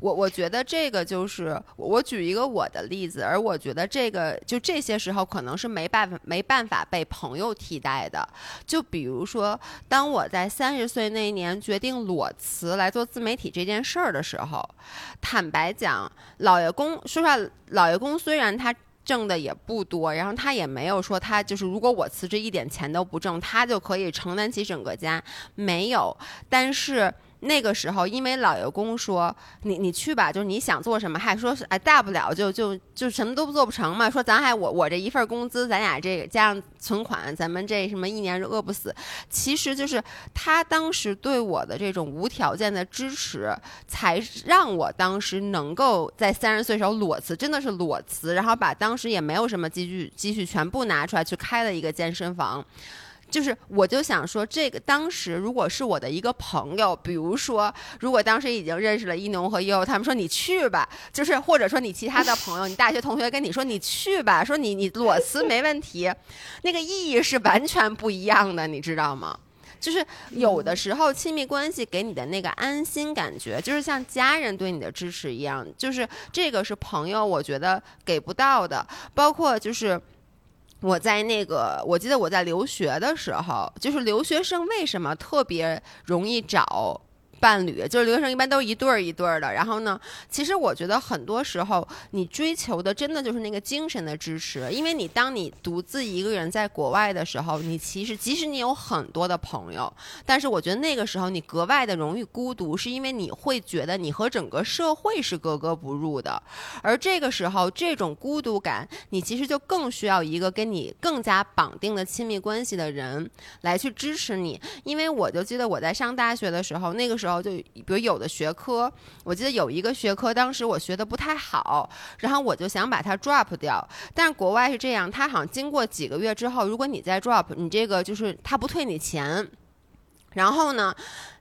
[SPEAKER 3] 我我觉得这个就是我举一个我的例子，而我觉得这个就这些时候可能是没办法没办法被朋友替代的。就比如说，当我在三十岁那一年决定裸辞来做自媒体这件事儿的时候，坦白讲，老爷公说实话，老爷公虽然他挣的也不多，然后他也没有说他就是如果我辞职一点钱都不挣，他就可以承担起整个家，没有，但是。那个时候，因为老爷公说你你去吧，就是你想做什么，还说是哎大不了就就就什么都不做不成嘛。说咱还我我这一份工资，咱俩这个加上存款，咱们这什么一年是饿不死。其实就是他当时对我的这种无条件的支持，才让我当时能够在三十岁时候裸辞，真的是裸辞，然后把当时也没有什么积蓄积蓄全部拿出来去开了一个健身房。就是，我就想说，这个当时如果是我的一个朋友，比如说，如果当时已经认识了一农和悠，他们说你去吧，就是或者说你其他的朋友，你大学同学跟你说你去吧，说你你裸辞没问题，那个意义是完全不一样的，你知道吗？就是有的时候亲密关系给你的那个安心感觉，就是像家人对你的支持一样，就是这个是朋友我觉得给不到的，包括就是。我在那个，我记得我在留学的时候，就是留学生为什么特别容易找伴侣？就是留学生一般都是一对儿一对儿的。然后呢，其实我觉得很多时候你追求的真的就是那个精神的支持，因为你当你独自一个人在国外的时候，你其实即使你有很多的朋友，但是我觉得那个时候你格外的容易孤独，是因为你会觉得你和整个社会是格格不入的。而这个时候，这种孤独感，你其实就更需要一个跟你更加绑定的亲密关系的人来去支持你。因为我就记得我在上大学的时候，那个时候然后就比如有的学科，我记得有一个学科当时我学的不太好，然后我就想把它 drop 掉。但是国外是这样，它好像经过几个月之后，如果你再 drop，你这个就是它不退你钱。然后呢，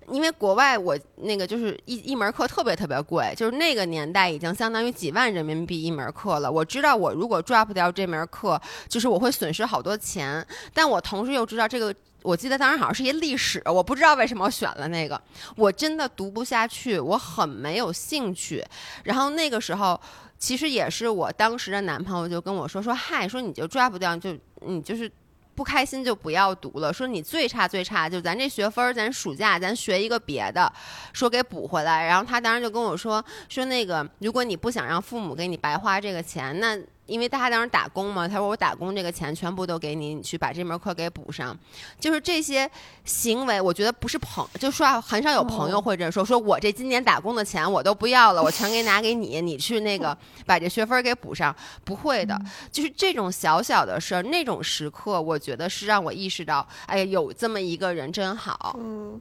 [SPEAKER 3] 因为国外我那个就是一一门课特别特别贵，就是那个年代已经相当于几万人民币一门课了。我知道我如果 drop 掉这门课，就是我会损失好多钱，但我同时又知道这个。我记得当时好像是一历史，我不知道为什么我选了那个，我真的读不下去，我很没有兴趣。然后那个时候，其实也是我当时的男朋友就跟我说说，嗨，说你就 drop 掉，就你就是。不开心就不要读了。说你最差最差，就咱这学分，咱暑假咱学一个别的，说给补回来。然后他当时就跟我说说那个，如果你不想让父母给你白花这个钱，那因为他当时打工嘛，他说我打工这个钱全部都给你，你去把这门课给补上。就是这些行为，我觉得不是朋，就说啊很少有朋友会这样说，说我这今年打工的钱我都不要了，我全给拿给你，你去那个 把这学分给补上。不会的，就是这种小小的事儿，那种时刻，我觉得是让我意识到，哎呀，有这么一个人真好。
[SPEAKER 2] 嗯，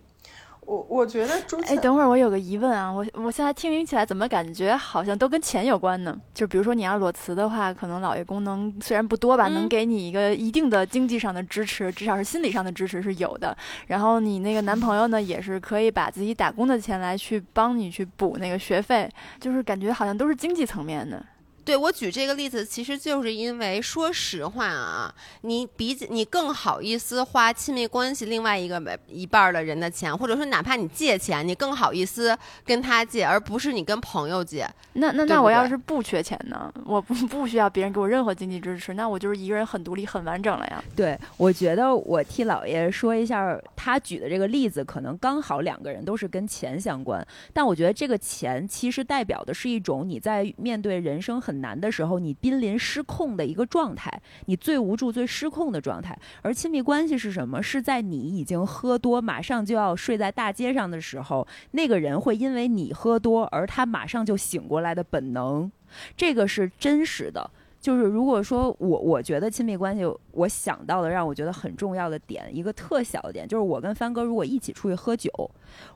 [SPEAKER 2] 我我觉得朱
[SPEAKER 1] 哎，等会儿我有个疑问啊，我我现在听起来怎么感觉好像都跟钱有关呢？就比如说你要裸辞的话，可能老爷功能虽然不多吧，
[SPEAKER 3] 嗯
[SPEAKER 1] 能给你一个一定的经济上的支持，至少是心理上的支持是有的。然后你那个男朋友呢，也是可以把自己打工的钱来去帮你去补那个学费，就是感觉好像都是经济层面的。
[SPEAKER 3] 对我举这个例子，其实就是因为，说实话啊，你比你更好意思花亲密关系另外一个一半儿的人的钱，或者说哪怕你借钱，你更好意思跟他借，而不是你跟朋友借。
[SPEAKER 1] 那那那我要是不缺钱呢？我不不需要别人给我任何经济支持，那我就是一个人很独立、很完整了呀。
[SPEAKER 4] 对，我觉得我替老爷说一下，他举的这个例子，可能刚好两个人都是跟钱相关，但我觉得这个钱其实代表的是一种你在面对人生很难的时候，你濒临失控的一个状态，你最无助、最失控的状态。而亲密关系是什么？是在你已经喝多，马上就要睡在大街上的时候，那个人会因为你喝多，而他马上就醒过来的本能，这个是真实的。就是如果说我我觉得亲密关系，我想到的让我觉得很重要的点，一个特小的点，就是我跟帆哥如果一起出去喝酒，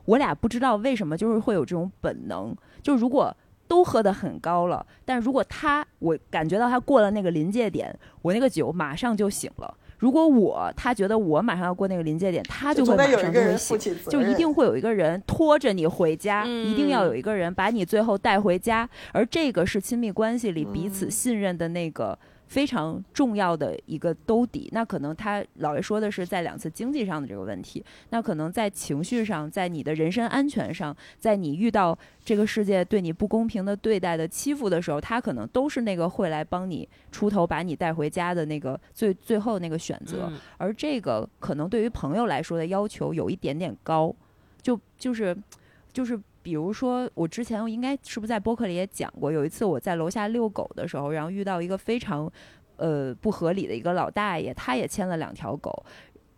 [SPEAKER 4] 我俩不知道为什么就是会有这种本能，就如果都喝得很高了，但如果他我感觉到他过了那个临界点，我那个酒马上就醒了。如果我他觉得我马上要过那个临界点，他就会马上就会
[SPEAKER 2] 一个人负
[SPEAKER 4] 醒。就一定会有一个人拖着你回家，一定要
[SPEAKER 3] 嗯
[SPEAKER 4] 有一个人把你最后带回家，而这个是亲密关系里彼此
[SPEAKER 2] 嗯
[SPEAKER 4] 信任的那个非常重要的一个兜底。那可能他老爷说的是在两次经济上的这个问题，那可能在情绪上，在你的人身安全上，在你遇到这个世界对你不公平的对待的欺负的时候，他可能都是那个会来帮你出头把你带回家的那个最最后那个选择。
[SPEAKER 3] 嗯
[SPEAKER 4] 而这个可能对于朋友来说的要求有一点点高，就就是就是比如说，我之前我应该是不是在播客里也讲过，有一次我在楼下遛狗的时候，然后遇到一个非常呃不合理的一个老大爷，他也牵了两条狗。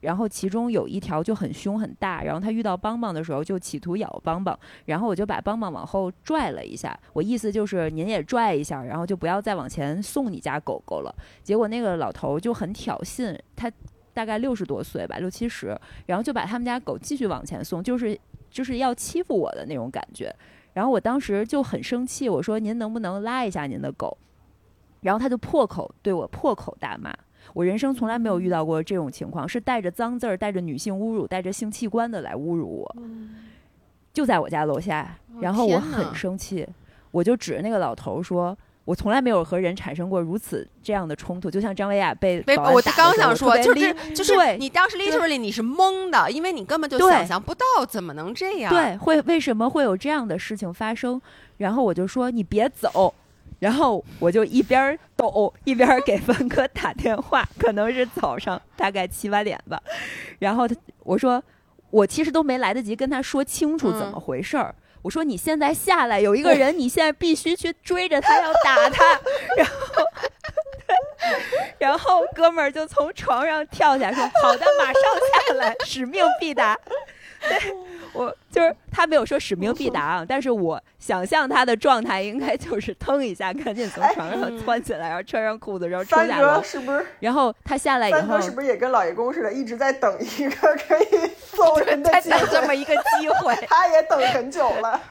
[SPEAKER 4] 然后其中有一条就很凶很大，然后他遇到邦邦的时候就企图咬邦邦，然后我就把邦邦往后拽了一下，我意思就是您也拽一下，然后就不要再往前送你家狗狗了。结果那个老头就很挑衅，他大概六十多岁吧，六七十，然后就把他们家狗继续往前送，就是就是要欺负我的那种感觉。然后我当时就很生气，我说您能不能拉一下您的狗？然后他就破口对我破口大骂。我人生从来没有遇到过这种情况，是带着脏字儿、带着女性侮辱、带着性器官的来侮辱我，就在我家楼下。然后我很生气，我就指着那个老头说：“我从来没有和人产生过如此这样的冲突，就像张维亚被
[SPEAKER 3] 被，我刚想说，就是就是你当时 literally 你是懵的，因为你根本就想象不到怎么能这样。
[SPEAKER 4] 对，会为什么会有这样的事情发生？然后我就说你别走，然后我就一边儿抖一边儿给文哥打电话，可能是早上大概七八点吧。然后他我说我其实都没来得及跟他说清楚怎么
[SPEAKER 3] 嗯
[SPEAKER 4] 回事儿。我说你现在下来，有一个人，你现在必须去追着他，要打他。然后，然后哥们儿就从床上跳下来，说：“好的，马上下来，使命必达。”对 我就是他没有说使命必达啊，但是我想象他的状态应该就是腾一下，赶紧从床上
[SPEAKER 3] 哎
[SPEAKER 4] 窜起来，然后穿上裤子，然后冲
[SPEAKER 2] 帆
[SPEAKER 4] 下楼
[SPEAKER 2] 哥。是不是？
[SPEAKER 4] 然后他下来以后
[SPEAKER 2] 是不是也跟老爷公似的，一直在等一个可以揍 人的
[SPEAKER 3] 这么？一个机会。
[SPEAKER 2] 他也等很久了。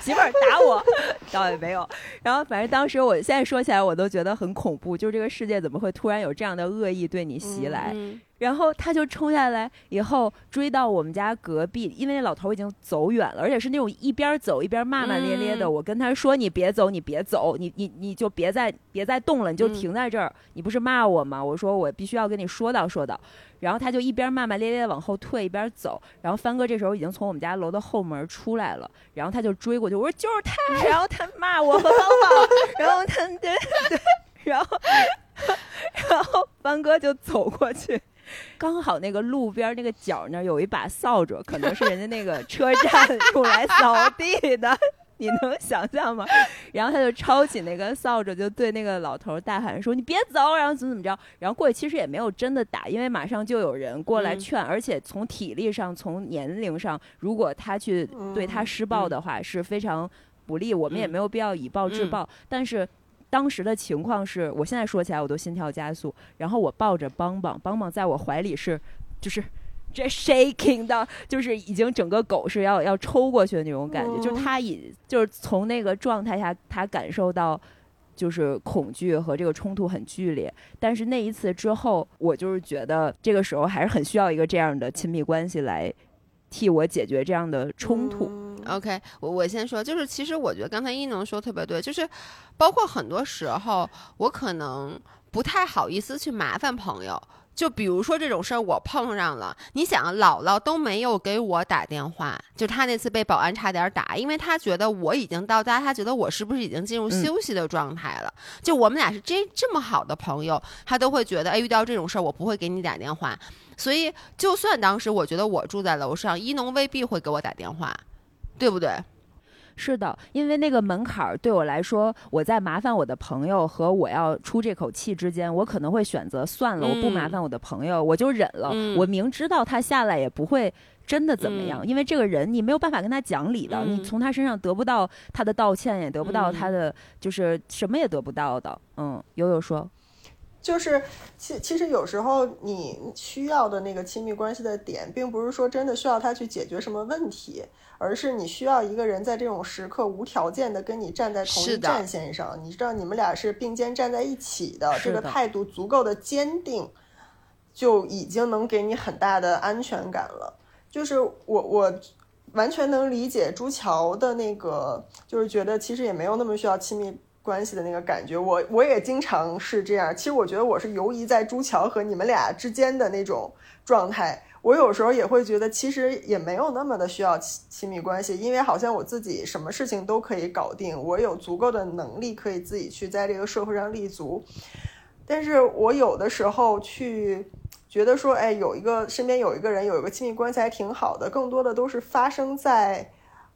[SPEAKER 4] 媳妇儿打我，倒也没有。然后反正当时我现在说起来，我都觉得很恐怖，就是这个世界怎么会突然有这样的恶意对你袭来？
[SPEAKER 3] 嗯
[SPEAKER 4] 然后他就冲下来，以后追到我们家隔壁，因为那老头已经走远了，而且是那种一边走一边骂骂咧咧的。
[SPEAKER 3] 嗯
[SPEAKER 4] 我跟他说：“你别走，你别走，你你你就别再别再动了，你就
[SPEAKER 3] 嗯
[SPEAKER 4] 停在这儿。你不是骂我吗？”我说：“我必须要跟你说道说道。”然后他就一边骂骂咧咧的往后退，一边走。然后帆哥这时候已经从我们家楼的后门出来了，然后他就追过去，我说：“就是他！”然后他骂我和芳芳，然后他对对，然后 然后帆哥就走过去。刚好那个路边那个角那儿有一把扫帚，可能是人家那个车站用来扫地的，你能想象吗？然后他就抄起那个扫帚，就对那个老头大喊说：“你别走！”然后怎么怎么着？然后过去其实也没有真的打，因为马上就有人过来
[SPEAKER 3] 嗯
[SPEAKER 4] 劝，而且从体力上、从年龄上，如果他去对他施暴的话，是非常不利。我们也
[SPEAKER 3] 嗯
[SPEAKER 4] 没有必要以暴制
[SPEAKER 3] 嗯
[SPEAKER 4] 暴，但是。当时的情况是我现在说起来我都心跳加速，然后我抱着邦邦，邦邦在我怀里是，就是 这 shaking 的，就是已经整个狗是要要抽过去的那种感觉，就是他已就是从那个状态下，他感受到就是恐惧和这个冲突很剧烈。但是那一次之后，我就是觉得这个时候还是很需要一个这样的亲密关系来替我解决这样的冲突。
[SPEAKER 3] OK，我我先说，就是其实我觉得刚才一农说特别对，就是包括很多时候我可能不太好意思去麻烦朋友。就比如说这种事儿，我碰上了。你想，姥姥都没有给我打电话，就她那次被保安差点打，因为她觉得我已经到家，她觉得我是不是已经进入
[SPEAKER 4] 嗯
[SPEAKER 3] 休息的状态了。就我们俩是这这么好的朋友，她都会觉得，哎，遇到这种事儿，我不会给你打电话。所以，就算当时我觉得我住在楼上，一农未必会给我打电话，对不对？
[SPEAKER 4] 是的，因为那个门槛儿对我来说，我在麻烦我的朋友和我要出这口气之间，我可能会选择算了，我不麻
[SPEAKER 3] 嗯。
[SPEAKER 4] 烦我的朋友，我就忍了。
[SPEAKER 3] 嗯。
[SPEAKER 4] 我明知道他下来也不会真的怎么样，
[SPEAKER 3] 嗯。
[SPEAKER 4] 因为这个人你没有办法跟他讲理的，你
[SPEAKER 3] 嗯。
[SPEAKER 4] 从他身上得不到他的道歉，也得不到
[SPEAKER 3] 嗯。
[SPEAKER 4] 他的、就是什么也得不到的。嗯，悠悠说，
[SPEAKER 2] 就是其其实有时候你需要的那个亲密关系的点，并不是说真的需要他去解决什么问题，而是你需要一个人在这种时刻无条件的跟你站在同一战线上，你知道你们俩是并肩站在一起的，
[SPEAKER 4] 的
[SPEAKER 2] 这个态度足够的坚定，就已经能给你很大的安全感了。就是我我完全能理解朱桥的那个，就是觉得其实也没有那么需要亲密关系的那个感觉。我我也经常是这样。其实我觉得我是游移在朱桥和你们俩之间的那种状态。我有时候也会觉得，其实也没有那么的需要亲亲密关系，因为好像我自己什么事情都可以搞定，我有足够的能力可以自己去在这个社会上立足。但是我有的时候去觉得说，哎，有一个身边有一个人有一个亲密关系还挺好的，更多的都是发生在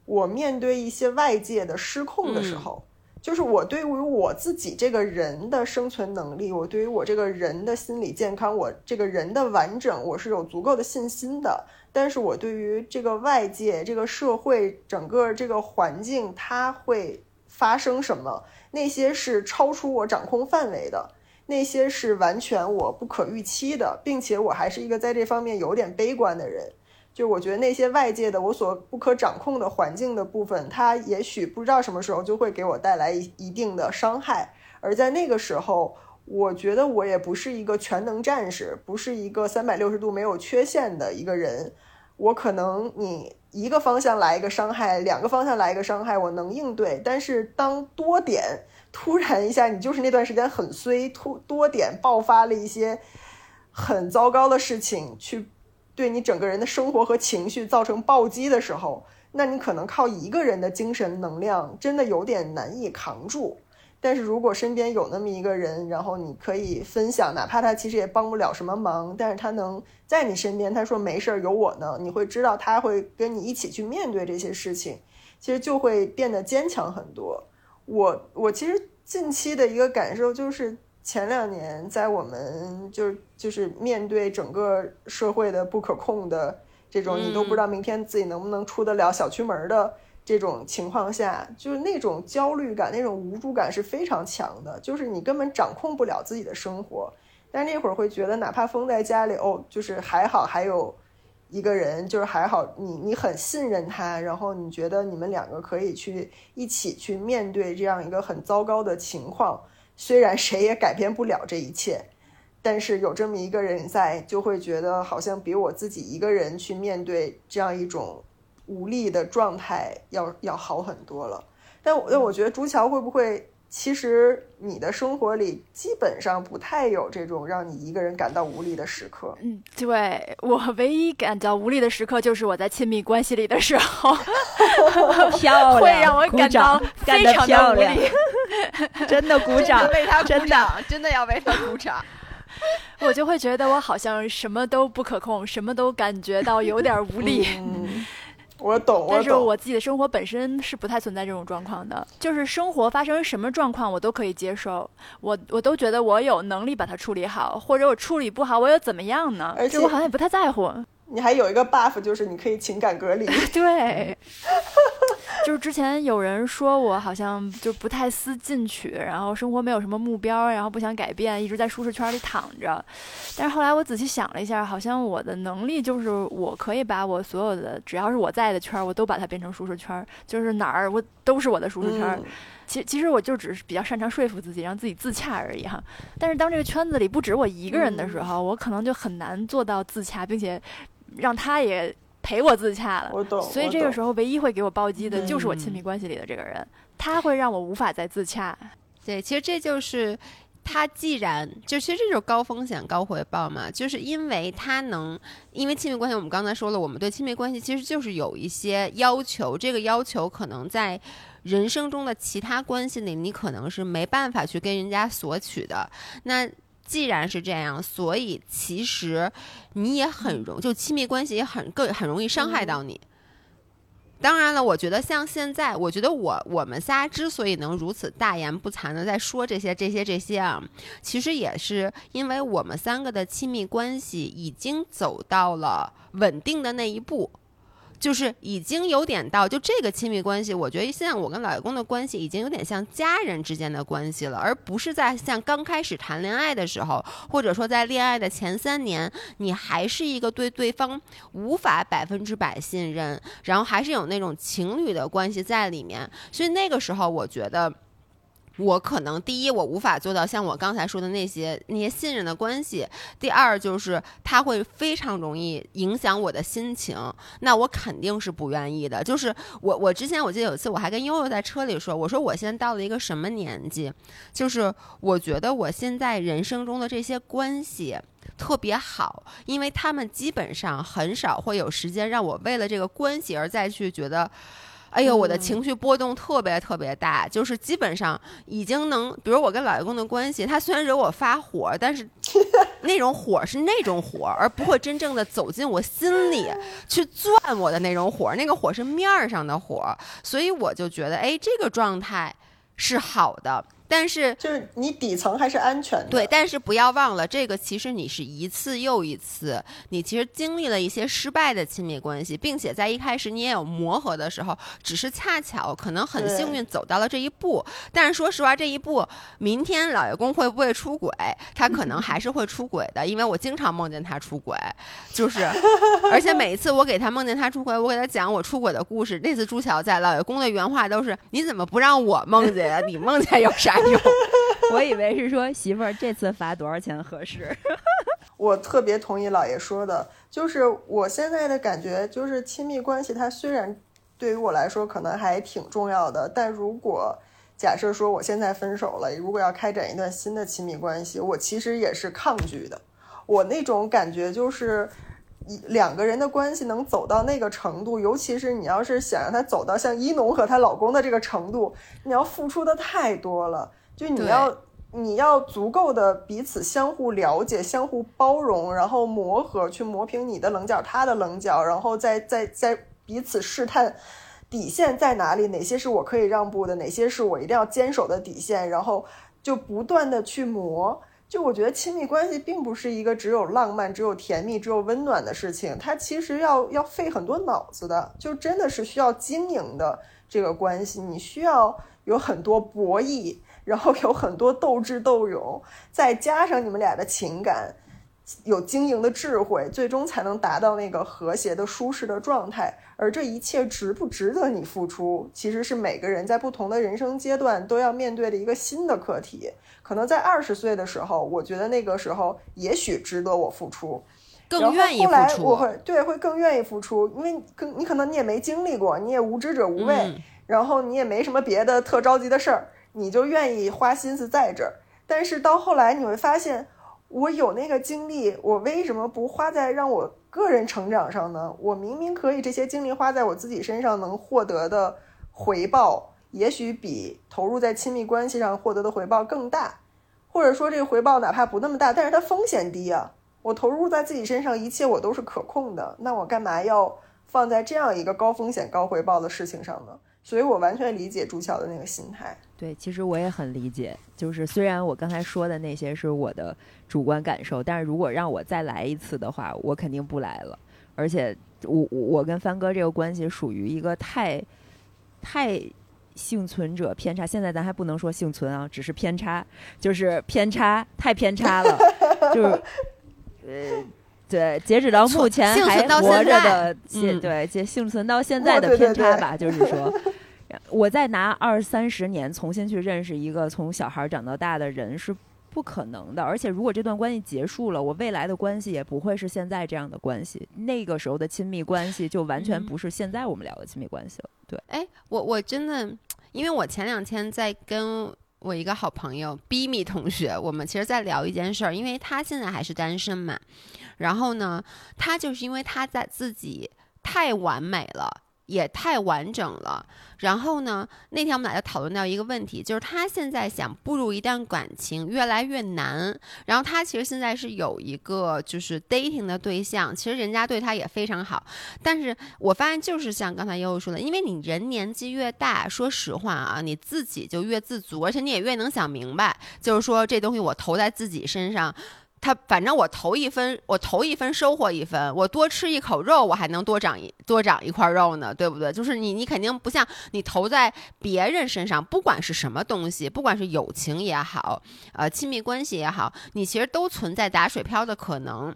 [SPEAKER 2] 我面对一些外界的失控的时候。就是我对于我自己这个人的生存能力，我对于我这个人的心理健康，我这个人的完整，我是有足够的信心的。但是我对于这个外界、这个社会、整个这个环境，它会发生什么，那些是超出我掌控范围的。那些是完全我不可预期的，并且我还是一个在这方面有点悲观的人。就我觉得那些外界的我所不可掌控的环境的部分，它也许不知道什么时候就会给我带来一一定的伤害。而在那个时候，我觉得我也不是一个全能战士，不是一个三百六十度没有缺陷的一个人。我可能你一个方向来一个伤害，两个方向来一个伤害，我能应对。但是当多点突然一下，你就是那段时间很衰，突多点爆发了一些很糟糕的事情，去对你整个人的生活和情绪造成暴击的时候，那你可能靠一个人的精神能量真的有点难以扛住。但是如果身边有那么一个人，然后你可以分享，哪怕他其实也帮不了什么忙，但是他能在你身边，他说没事儿，有我呢，你会知道他会跟你一起去面对这些事情，其实就会变得坚强很多。我我其实近期的一个感受就是，前两年在我们就是就是面对整个社会的不可控的这种，你都不知道明天自己能不能出得了小区门的。这种情况下，就是那种焦虑感、那种无助感是非常强的，就是你根本掌控不了自己的生活。但那会儿会觉得，哪怕封在家里，哦，就是还好，还有一个人，就是还好，你你很信任他，然后你觉得你们两个可以去一起去面对这样一个很糟糕的情况。虽然谁也改变不了这一切，但是有这么一个人在，就会觉得好像比我自己一个人去面对这样一种。无力的状态要要好很多了，但我但我觉得朱桥会不会，其实你的生活里基本上不太有这种让你一个人感到无力的时刻。
[SPEAKER 1] 嗯，对我唯一感到无力的时刻就是我在亲密关系里的时候，
[SPEAKER 4] 漂亮，
[SPEAKER 1] 会让我感到非常的无力，
[SPEAKER 4] 真的鼓掌，
[SPEAKER 3] 为他
[SPEAKER 4] 真的
[SPEAKER 3] 真的要为他鼓掌。
[SPEAKER 1] 我就会觉得我好像什么都不可控，什么都感觉到有点无力。
[SPEAKER 2] 我懂，
[SPEAKER 1] 但是我自己的生活本身是不太存在这种状况的，就是生活发生什么状况我都可以接受，我我都觉得我有能力把它处理好，或者我处理不好我又怎么样呢？
[SPEAKER 2] 而且
[SPEAKER 1] 我好像也不太在乎。
[SPEAKER 2] 你还有一个 buff，就是你可以情感隔离。
[SPEAKER 1] 对，就是之前有人说我好像就不太思进取，然后生活没有什么目标，然后不想改变，一直在舒适圈里躺着。但是后来我仔细想了一下，好像我的能力就是我可以把我所有的只要是我在的圈，我都把它变成舒适圈，就是哪儿我都是我的舒适圈。其其实我就只是比较擅长说服自己，让自己自洽而已哈。但是当这个圈子里不止我一个人的时候，我可能就很难做到自洽，并且。让他也陪我自洽了，
[SPEAKER 2] 我懂。
[SPEAKER 1] 所以这个时候，唯一会给我暴击的就是我亲密关系里的这个人，他会让我无法再自洽。
[SPEAKER 3] 对，其实这就是他既然就其实这就是高风险高回报嘛，就是因为他能，因为亲密关系，我们刚才说了，我们对亲密关系其实就是有一些要求，这个要求可能在人生中的其他关系里，你可能是没办法去跟人家索取的。那既然是这样，所以其实你也很容，就亲密关系也很更很容易伤害到你。当然了，我觉得像现在，我觉得我我们仨之所以能如此大言不惭的在说这些这些这些啊，其实也是因为我们三个的亲密关系已经走到了稳定的那一步。就是已经有点到，就这个亲密关系，我觉得现在我跟老公的关系已经有点像家人之间的关系了，而不是在像刚开始谈恋爱的时候，或者说在恋爱的前三年，你还是一个对对方无法百分之百信任，然后还是有那种情侣的关系在里面，所以那个时候我觉得。我可能第一，我无法做到像我刚才说的那些那些信任的关系；第二，就是他会非常容易影响我的心情，那我肯定是不愿意的。就是我我之前我记得有一次我还跟悠悠在车里说，我说我现在到了一个什么年纪，就是我觉得我现在人生中的这些关系特别好，因为他们基本上很少会有时间让我为了这个关系而再去觉得。哎呦，我的情绪波动特别特别大，就是基本上已经能，比如我跟老爷公的关系，他虽然惹我发火，但是 那种火是那种火，而不会真正的走进我心里 去钻我的那种火，那个火是面儿上的火，所以我就觉得，哎，这个状态是好的。但是
[SPEAKER 2] 就是你底层还是安全的，
[SPEAKER 3] 对。但是不要忘了，这个其实你是一次又一次，你其实经历了一些失败的亲密关系，并且在一开始你也有磨合的时候，只是恰巧可能很幸运走到了这一步。但是说实话，这一步，明天老爷公会不会出轨？他可能还是会出轨的，因为我经常梦见他出轨，就是，而且每一次我给他梦见他出轨，我给他讲我出轨的故事。那次朱桥在，老爷公的原话都是：你怎么不让我梦见呀？你梦见有啥？
[SPEAKER 4] 我以为是说媳妇儿这次罚多少钱合适？
[SPEAKER 2] 我特别同意老爷说的，就是我现在的感觉，就是亲密关系它虽然对于我来说可能还挺重要的，但如果假设说我现在分手了，如果要开展一段新的亲密关系，我其实也是抗拒的。我那种感觉就是。一两个人的关系能走到那个程度，尤其是你要是想让他走到像伊农和她老公的这个程度，你要付出的太多了。就你要你要足够的彼此相互了解、相互包容，然后磨合，去磨平你的棱角，他的棱角，然后再再再彼此试探底线在哪里，哪些是我可以让步的，哪些是我一定要坚守的底线，然后就不断的去磨。就我觉得亲密关系并不是一个只有浪漫、只有甜蜜、只有温暖的事情，它其实要要费很多脑子的，就真的是需要经营的这个关系，你需要有很多博弈，然后有很多斗智斗勇，再加上你们俩的情感。有经营的智慧，最终才能达到那个和谐的、舒适的状态。而这一切值不值得你付出，其实是每个人在不同的人生阶段都要面对的一个新的课题。可能在二十岁的时候，我觉得那个时候也许值得我付出，
[SPEAKER 3] 更愿意付出。
[SPEAKER 2] 后来我会对会更愿意付出，因为更你可能你也没经历过，你也无知者无畏，
[SPEAKER 3] 嗯、
[SPEAKER 2] 然后你也没什么别的特着急的事儿，你就愿意花心思在这儿。但是到后来你会发现。我有那个精力，我为什么不花在让我个人成长上呢？我明明可以这些精力花在我自己身上，能获得的回报，也许比投入在亲密关系上获得的回报更大，或者说这个回报哪怕不那么大，但是它风险低啊。我投入在自己身上，一切我都是可控的，那我干嘛要放在这样一个高风险高回报的事情上呢？所以我完全理解朱桥的那个心态。
[SPEAKER 4] 对，其实我也很理解。就是虽然我刚才说的那些是我的主观感受，但是如果让我再来一次的话，我肯定不来了。而且我我跟帆哥这个关系属于一个太太幸存者偏差。现在咱还不能说幸存啊，只是偏差，就是偏差太偏差了。就是呃，对，截止到目前还活着的，
[SPEAKER 3] 嗯、
[SPEAKER 4] 对，这幸存到现在的偏差吧，就是说。我再拿二三十年重新去认识一个从小孩长到大的人是不可能的，而且如果这段关系结束了，我未来的关系也不会是现在这样的关系。那个时候的亲密关系就完全不是现在我们聊的亲密关系了。对，
[SPEAKER 3] 哎，我我真的，因为我前两天在跟我一个好朋友 b i m i 同学，我们其实在聊一件事儿，因为他现在还是单身嘛，然后呢，他就是因为他在自己太完美了。也太完整了。然后呢，那天我们俩就讨论到一个问题，就是他现在想步入一段感情越来越难。然后他其实现在是有一个就是 dating 的对象，其实人家对他也非常好。但是我发现就是像刚才悠悠说的，因为你人年纪越大，说实话啊，你自己就越自足，而且你也越能想明白，就是说这东西我投在自己身上。他反正我投一分，我投一分收获一分，我多吃一口肉，我还能多长一多长一块肉呢，对不对？就是你，你肯定不像你投在别人身上，不管是什么东西，不管是友情也好，呃，亲密关系也好，你其实都存在打水漂的可能，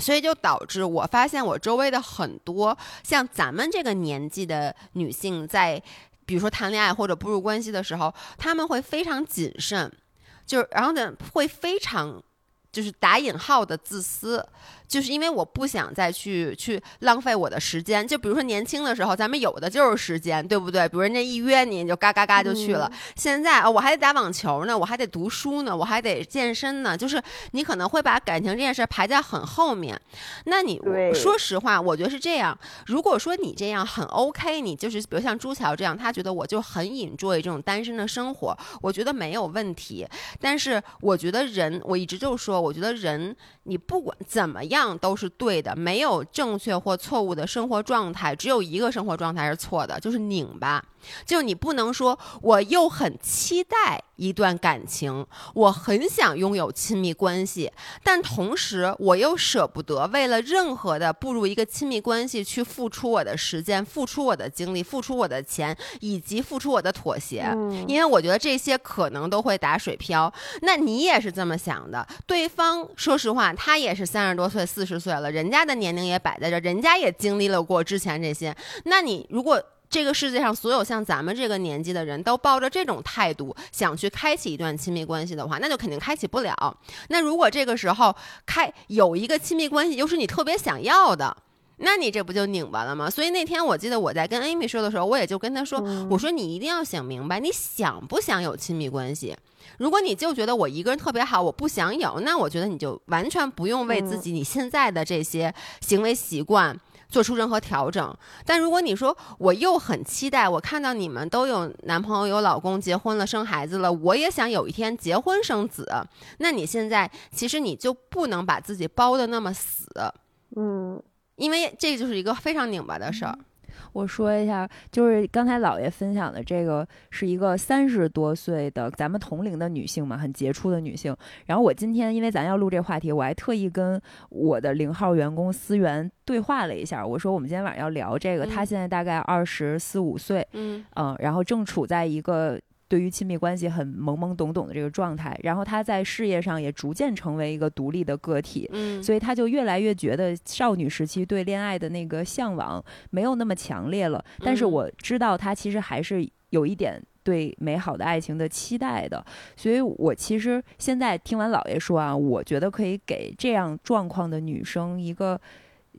[SPEAKER 3] 所以就导致我发现我周围的很多像咱们这个年纪的女性，在比如说谈恋爱或者步入关系的时候，他们会非常谨慎，就是然后呢会非常。就是打引号的自私，就是因为我不想再去去浪费我的时间。就比如说年轻的时候，咱们有的就是时间，对不对？比如人家一约你，你就嘎嘎嘎就去了。
[SPEAKER 2] 嗯、
[SPEAKER 3] 现在啊，我还得打网球呢，我还得读书呢，我还得健身呢。就是你可能会把感情这件事排在很后面。那你说实话，我觉得是这样。如果说你这样很 OK，你就是比如像朱桥这样，他觉得我就很 enjoy 这种单身的生活，我觉得没有问题。但是我觉得人，我一直就说。我觉得人，你不管怎么样样都是对的，没有正确或错误的生活状态，只有一个生活状态是错的，就是拧巴。就你不能说我又很期待一段感情，我很想拥有亲密关系，但同时我又舍不得为了任何的步入一个亲密关系去付出我的时间、付出我的精力、付出我的钱，以及付出我的妥协，
[SPEAKER 2] 嗯、
[SPEAKER 3] 因为我觉得这些可能都会打水漂。那你也是这么想的？对方说实话，他也是三十多岁、四十岁了，人家的年龄也摆在这，人家也经历了过之前这些。那你如果这个世界上所有像咱们这个年纪的人都抱着这种态度想去开启一段亲密关系的话，那就肯定开启不了。那如果这个时候开有一个亲密关系，又是你特别想要的，那你这不就拧巴了吗？所以那天我记得我在跟 Amy 说的时候，我也就跟她说，我说你一定要想明白，你想不想有亲密关系？如果你就觉得我一个人特别好，我不想有，那我觉得你就完全不用为自己你现在的这些行为习惯。做出任何调整，但如果你说我又很期待，我看到你们都有男朋友、有老公、结婚了、生孩子了，我也想有一天结婚生子，那你现在其实你就不能把自己包的那么死，
[SPEAKER 2] 嗯，
[SPEAKER 3] 因为这就是一个非常拧巴的事儿。
[SPEAKER 4] 我说一下，就是刚才姥爷分享的这个是一个三十多岁的咱们同龄的女性嘛，很杰出的女性。然后我今天因为咱要录这话题，我还特意跟我的零号员工思源对话了一下。我说我们今天晚上要聊这个，她现在大概二十四五岁，
[SPEAKER 3] 嗯
[SPEAKER 4] 嗯，然后正处在一个。对于亲密关系很懵懵懂懂的这个状态，然后他在事业上也逐渐成为一个独立的个体，
[SPEAKER 3] 嗯，
[SPEAKER 4] 所以他就越来越觉得少女时期对恋爱的那个向往没有那么强烈了。但是我知道他其实还是有一点对美好的爱情的期待的，所以我其实现在听完姥爷说啊，我觉得可以给这样状况的女生一个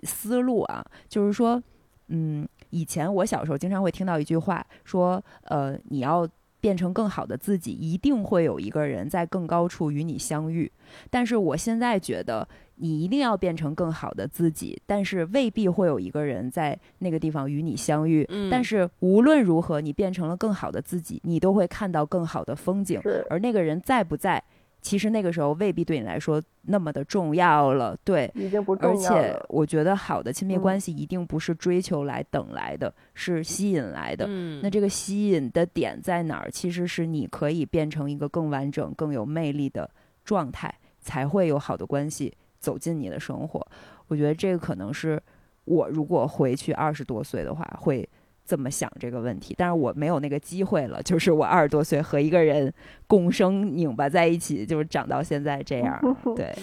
[SPEAKER 4] 思路啊，就是说，嗯，以前我小时候经常会听到一句话，说，呃，你要。变成更好的自己，一定会有一个人在更高处与你相遇。但是我现在觉得，你一定要变成更好的自己，但是未必会有一个人在那个地方与你相遇。
[SPEAKER 3] 嗯，
[SPEAKER 4] 但是无论如何，你变成了更好的自己，你都会看到更好的风景。而那个人在不在？其实那个时候未必对你来说那么的重要了，对，
[SPEAKER 2] 已经不重
[SPEAKER 4] 要了。而且我觉得好的亲密关系一定不是追求来等来的，是吸引来的。
[SPEAKER 3] 嗯，
[SPEAKER 4] 那这个吸引的点在哪儿？其实是你可以变成一个更完整、更有魅力的状态，才会有好的关系走进你的生活。我觉得这个可能是我如果回去二十多岁的话会。这么想这个问题，但是我没有那个机会了。就是我二十多岁和一个人共生拧巴在一起，就是长到现在这样。对，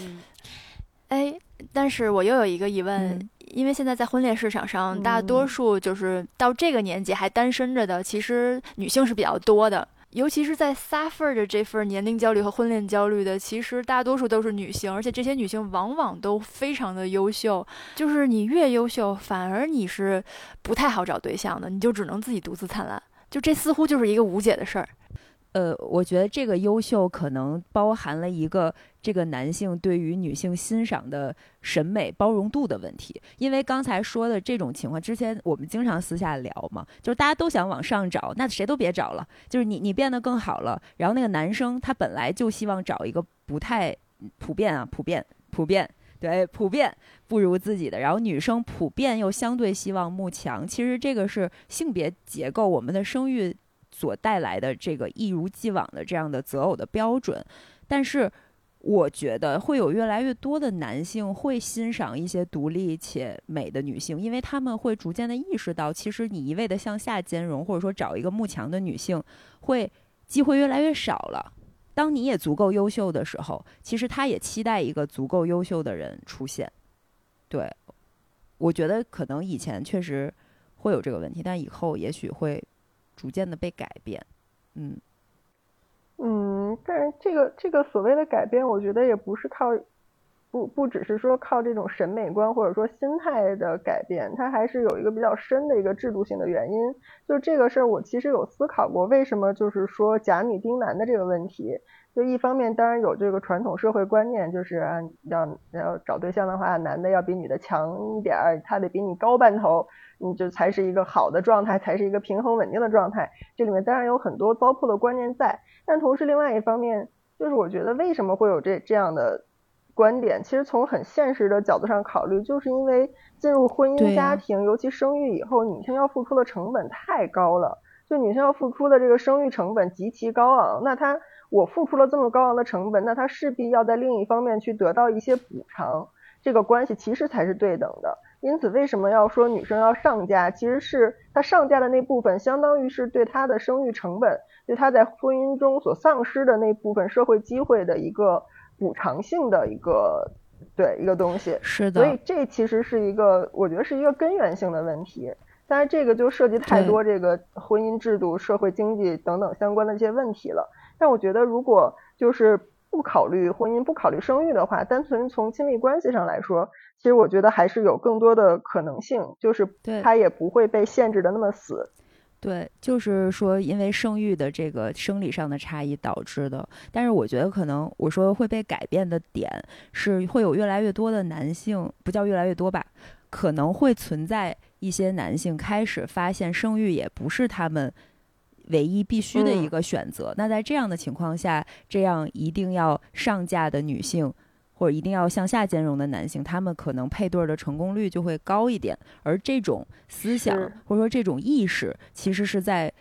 [SPEAKER 1] 哎，但是我又有一个疑问，因为现在在婚恋市场上，大多数就是到这个年纪还单身着的，其实女性是比较多的。尤其是在 suffer 的这份年龄焦虑和婚恋焦虑的，其实大多数都是女性，而且这些女性往往都非常的优秀。就是你越优秀，反而你是不太好找对象的，你就只能自己独自灿烂。就这似乎就是一个无解的事儿。
[SPEAKER 4] 呃，我觉得这个优秀可能包含了一个这个男性对于女性欣赏的审美包容度的问题。因为刚才说的这种情况，之前我们经常私下聊嘛，就是大家都想往上找，那谁都别找了，就是你你变得更好了，然后那个男生他本来就希望找一个不太普遍啊，普遍普遍对普遍不如自己的，然后女生普遍又相对希望慕强，其实这个是性别结构，我们的生育。所带来的这个一如既往的这样的择偶的标准，但是我觉得会有越来越多的男性会欣赏一些独立且美的女性，因为他们会逐渐的意识到，其实你一味的向下兼容，或者说找一个慕强的女性，会机会越来越少了。当你也足够优秀的时候，其实他也期待一个足够优秀的人出现。对，我觉得可能以前确实会有这个问题，但以后也许会。逐渐的被改变，嗯，
[SPEAKER 2] 嗯，但是这个这个所谓的改变，我觉得也不是靠，不不只是说靠这种审美观或者说心态的改变，它还是有一个比较深的一个制度性的原因。就这个事儿，我其实有思考过，为什么就是说假女丁男的这个问题。就一方面，当然有这个传统社会观念，就是啊要要找对象的话，男的要比女的强一点儿，他得比你高半头，你就才是一个好的状态，才是一个平衡稳定的状态。这里面当然有很多糟粕的观念在，但同时另外一方面，就是我觉得为什么会有这这样的观点？其实从很现实的角度上考虑，就是因为进入婚姻家庭，尤其生育以后，女性要付出的成本太高了，就女性要付出的这个生育成本极其高昂，那她。我付出了这么高昂的成本，那她势必要在另一方面去得到一些补偿，这个关系其实才是对等的。因此，为什么要说女生要上嫁？其实是她上嫁的那部分，相当于是对她的生育成本，对她在婚姻中所丧失的那部分社会机会的一个补偿性的一个对一个东西。
[SPEAKER 4] 是的。
[SPEAKER 2] 所以这其实是一个，我觉得是一个根源性的问题。但是，这个就涉及太多这个婚姻制度、社会经济等等相关的一些问题了。但我觉得，如果就是不考虑婚姻、不考虑生育的话，单纯从亲密关系上来说，其实我觉得还是有更多的可能性，就是它也不会被限制的那么死。
[SPEAKER 4] 对，就是说，因为生育的这个生理上的差异导致的。但是我觉得，可能我说会被改变的点是，会有越来越多的男性，不叫越来越多吧，可能会存在一些男性开始发现生育也不是他们唯一必须的一个选择。那在这样的情况下，这样一定要上嫁的女性。或者一定要向下兼容的男性，他们可能配对的成功率就会高一点。而这种思想或者说这种意识，其实是在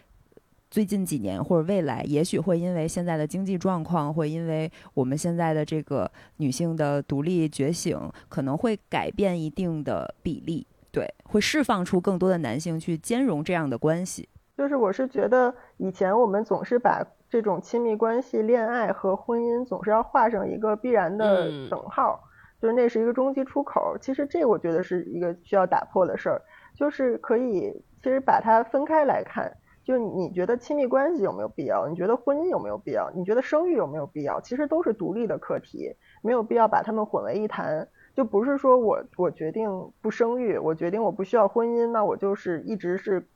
[SPEAKER 4] 最近几年或者未来，也许会因为现在的经济状况，会因为我们现在的这个女性的独立觉醒，可能会改变一定的比例。对，会释放出更多的男性去兼容这样的关系。
[SPEAKER 2] 就是我是觉得以前我们总是把。这种亲密关系、恋爱和婚姻总是要画上一个必然的等号，就是那是一个终极出口。其实这我觉得是一个需要打破的事儿，就是可以其实把它分开来看。就你觉得亲密关系有没有必要？你觉得婚姻有没有必要？你觉得生育有没有必要？其实都是独立的课题，没有必要把它们混为一谈。就不是说我我决定不生育，我决定我不需要婚姻，那我就是一直是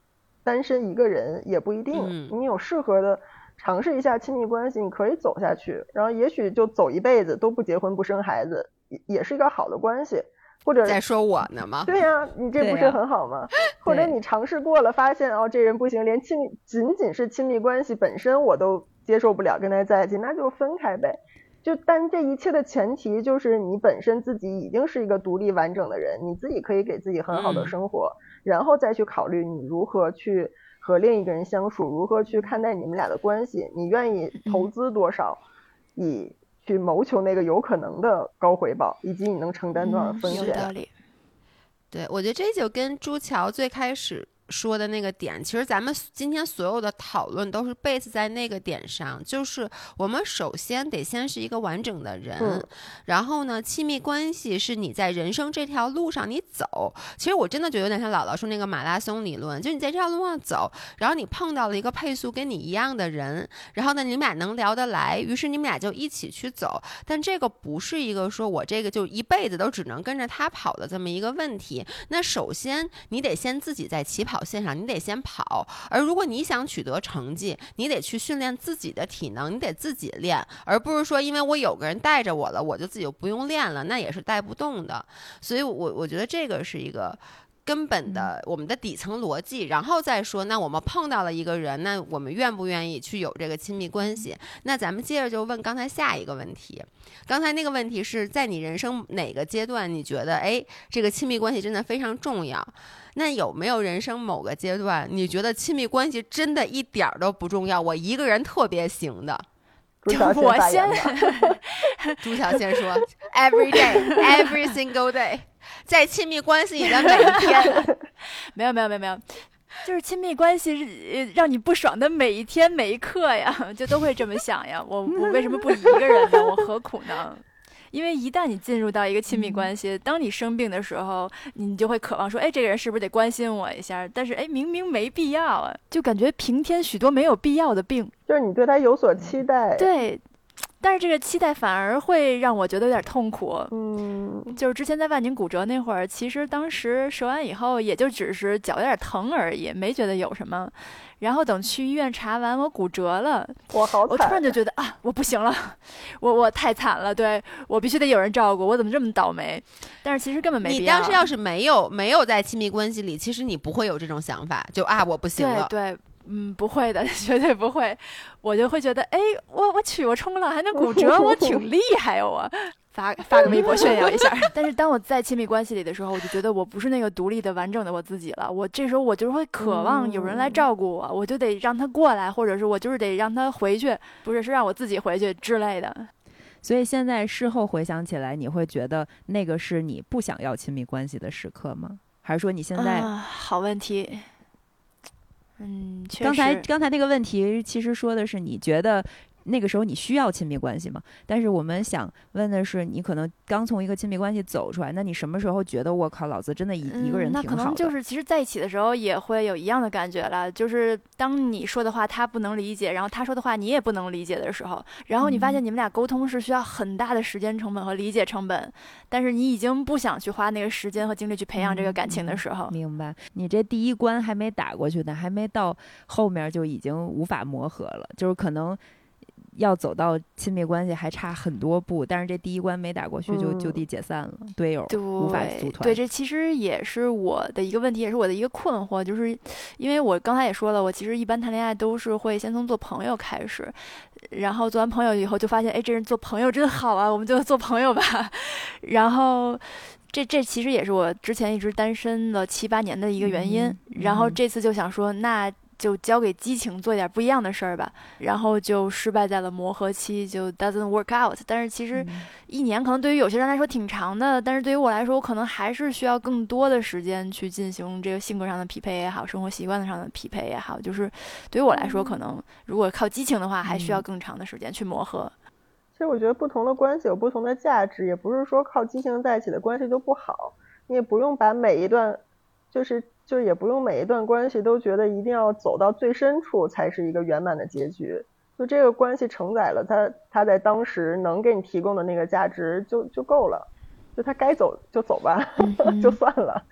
[SPEAKER 2] 单身一个人也不一定。你有适合的。尝试一下亲密关系，你可以走下去，然后也许就走一辈子都不结婚不生孩子，也也是一个好的关系。或者
[SPEAKER 3] 在说我呢吗？
[SPEAKER 2] 对呀，你这不是很好吗？或者你尝试过了，发现哦这人不行，连亲密仅仅是亲密关系本身我都接受不了，跟他在一起那就分开呗。就但这一切的前提就是你本身自己已经是一个独立完整的人，你自己可以给自己很好的生活，然后再去考虑你如何去。和另一个人相处，如何去看待你们俩的关系？你愿意投资多少，以去谋求那个有可能的高回报，以及你能承担多少风险？
[SPEAKER 1] 有道理。
[SPEAKER 3] 对，我觉得这就跟朱桥最开始。说的那个点，其实咱们今天所有的讨论都是 base 在那个点上，就是我们首先得先是一个完整的人，然后呢，亲密关系是你在人生这条路上你走。其实我真的觉得有点像姥姥说那个马拉松理论，就你在这条路上走，然后你碰到了一个配速跟你一样的人，然后呢，你们俩能聊得来，于是你们俩就一起去走。但这个不是一个说我这个就一辈子都只能跟着他跑的这么一个问题。那首先你得先自己在起跑。线上你得先跑，而如果你想取得成绩，你得去训练自己的体能，你得自己练，而不是说因为我有个人带着我了，我就自己就不用练了，那也是带不动的。所以，我我觉得这个是一个。根本的，我们的底层逻辑，然后再说，那我们碰到了一个人，那我们愿不愿意去有这个亲密关系？那咱们接着就问刚才下一个问题。刚才那个问题是在你人生哪个阶段，你觉得哎，这个亲密关系真的非常重要？那有没有人生某个阶段，你觉得亲密关系真的一点儿都不重要？我一个人特别行的。
[SPEAKER 1] 我先，
[SPEAKER 3] 朱小先说，Every day, every single day。在亲密关系里的每一天，
[SPEAKER 1] 没有没有没有没有，就是亲密关系让你不爽的每一天每一刻呀，就都会这么想呀。我我为什么不一个人呢？我何苦呢？因为一旦你进入到一个亲密关系，当你生病的时候，你就会渴望说，哎，这个人是不是得关心我一下？但是哎，明明没必要啊，就感觉平添许多没有必要的病。
[SPEAKER 2] 就是你对他有所期待，
[SPEAKER 1] 对。但是这个期待反而会让我觉得有点痛苦。
[SPEAKER 2] 嗯，
[SPEAKER 1] 就是之前在万宁骨折那会儿，其实当时折完以后，也就只是脚有点疼而已，没觉得有什么。然后等去医院查完，我骨折了，
[SPEAKER 2] 我好
[SPEAKER 1] 我突然就觉得啊，我不行了，我我太惨了，对我必须得有人照顾，我怎么这么倒霉？但是其实根本没
[SPEAKER 3] 必要。你当时要是没有没有在亲密关系里，其实你不会有这种想法，就啊，我不行了。
[SPEAKER 1] 对。嗯，不会的，绝对不会。我就会觉得，哎，我我去，我冲浪还能骨 折，我挺厉害呀！我发发个微博炫耀一下。但是当我在亲密关系里的时候，我就觉得我不是那个独立的、完整的我自己了。我这时候我就会渴望有人来照顾我，我就得让他过来，或者是我就是得让他回去，不是是让我自己回去之类的。
[SPEAKER 4] 所以现在事后回想起来，你会觉得那个是你不想要亲密关系的时刻吗？还是说你现在？
[SPEAKER 1] 好问题。嗯，
[SPEAKER 4] 刚才刚才那个问题其实说的是，你觉得那个时候你需要亲密关系吗？但是我们想问的是，你可能刚从一个亲密关系走出来，那你什么时候觉得我靠，老子真的一一个人
[SPEAKER 1] 嗯、那可
[SPEAKER 4] 挺好的？
[SPEAKER 1] 能就是其实在一起的时候也会有一样的感觉了，就是当你说的话他不能理解，然后他说的话你也不能理解的时候，然后你发
[SPEAKER 4] 嗯
[SPEAKER 1] 现你们俩沟通是需要很大的时间成本和理解成本，但是你已经不想去花那个时间和精力去培养这个感情的时候，
[SPEAKER 4] 明白，你这第一关还没打过去呢，还没到后面就已经无法磨合了，就是可能要走到亲密关系还差很多步，但是这第一关没打过去就就
[SPEAKER 2] 嗯
[SPEAKER 4] 地解散了，队友
[SPEAKER 1] 对
[SPEAKER 4] 无法组团。
[SPEAKER 1] 对，这其实也是我的一个问题，也是我的一个困惑，就是因为我刚才也说了，我其实一般谈恋爱都是会先从做朋友开始，然后做完朋友以后就发现，哎，这人做朋友真好啊，我们就做朋友吧。然后这这其实也是我之前一直单身了七八年的一个原因。
[SPEAKER 4] 嗯
[SPEAKER 1] 然后
[SPEAKER 4] 嗯
[SPEAKER 1] 这次就想说，那。就交给激情做一点不一样的事儿吧，然后就失败在了磨合期，就 doesn't work out。但是其实
[SPEAKER 4] 嗯
[SPEAKER 1] 一年可能对于有些人来说挺长的，但是对于我来说，我可能还是需要更多的时间去进行这个性格上的匹配也好，生活习惯上的匹配也好。就是对于我来说，可能如果靠激情的话，还需要更长的时间去磨合。
[SPEAKER 2] 其实我觉得不同的关系有不同的价值，也不是说靠激情在一起的关系就不好。你也不用把每一段，就是就也不用每一段关系都觉得一定要走到最深处才是一个圆满的结局。就这个关系承载了他他在当时能给你提供的那个价值就就够了，就他该走就走吧，就算了。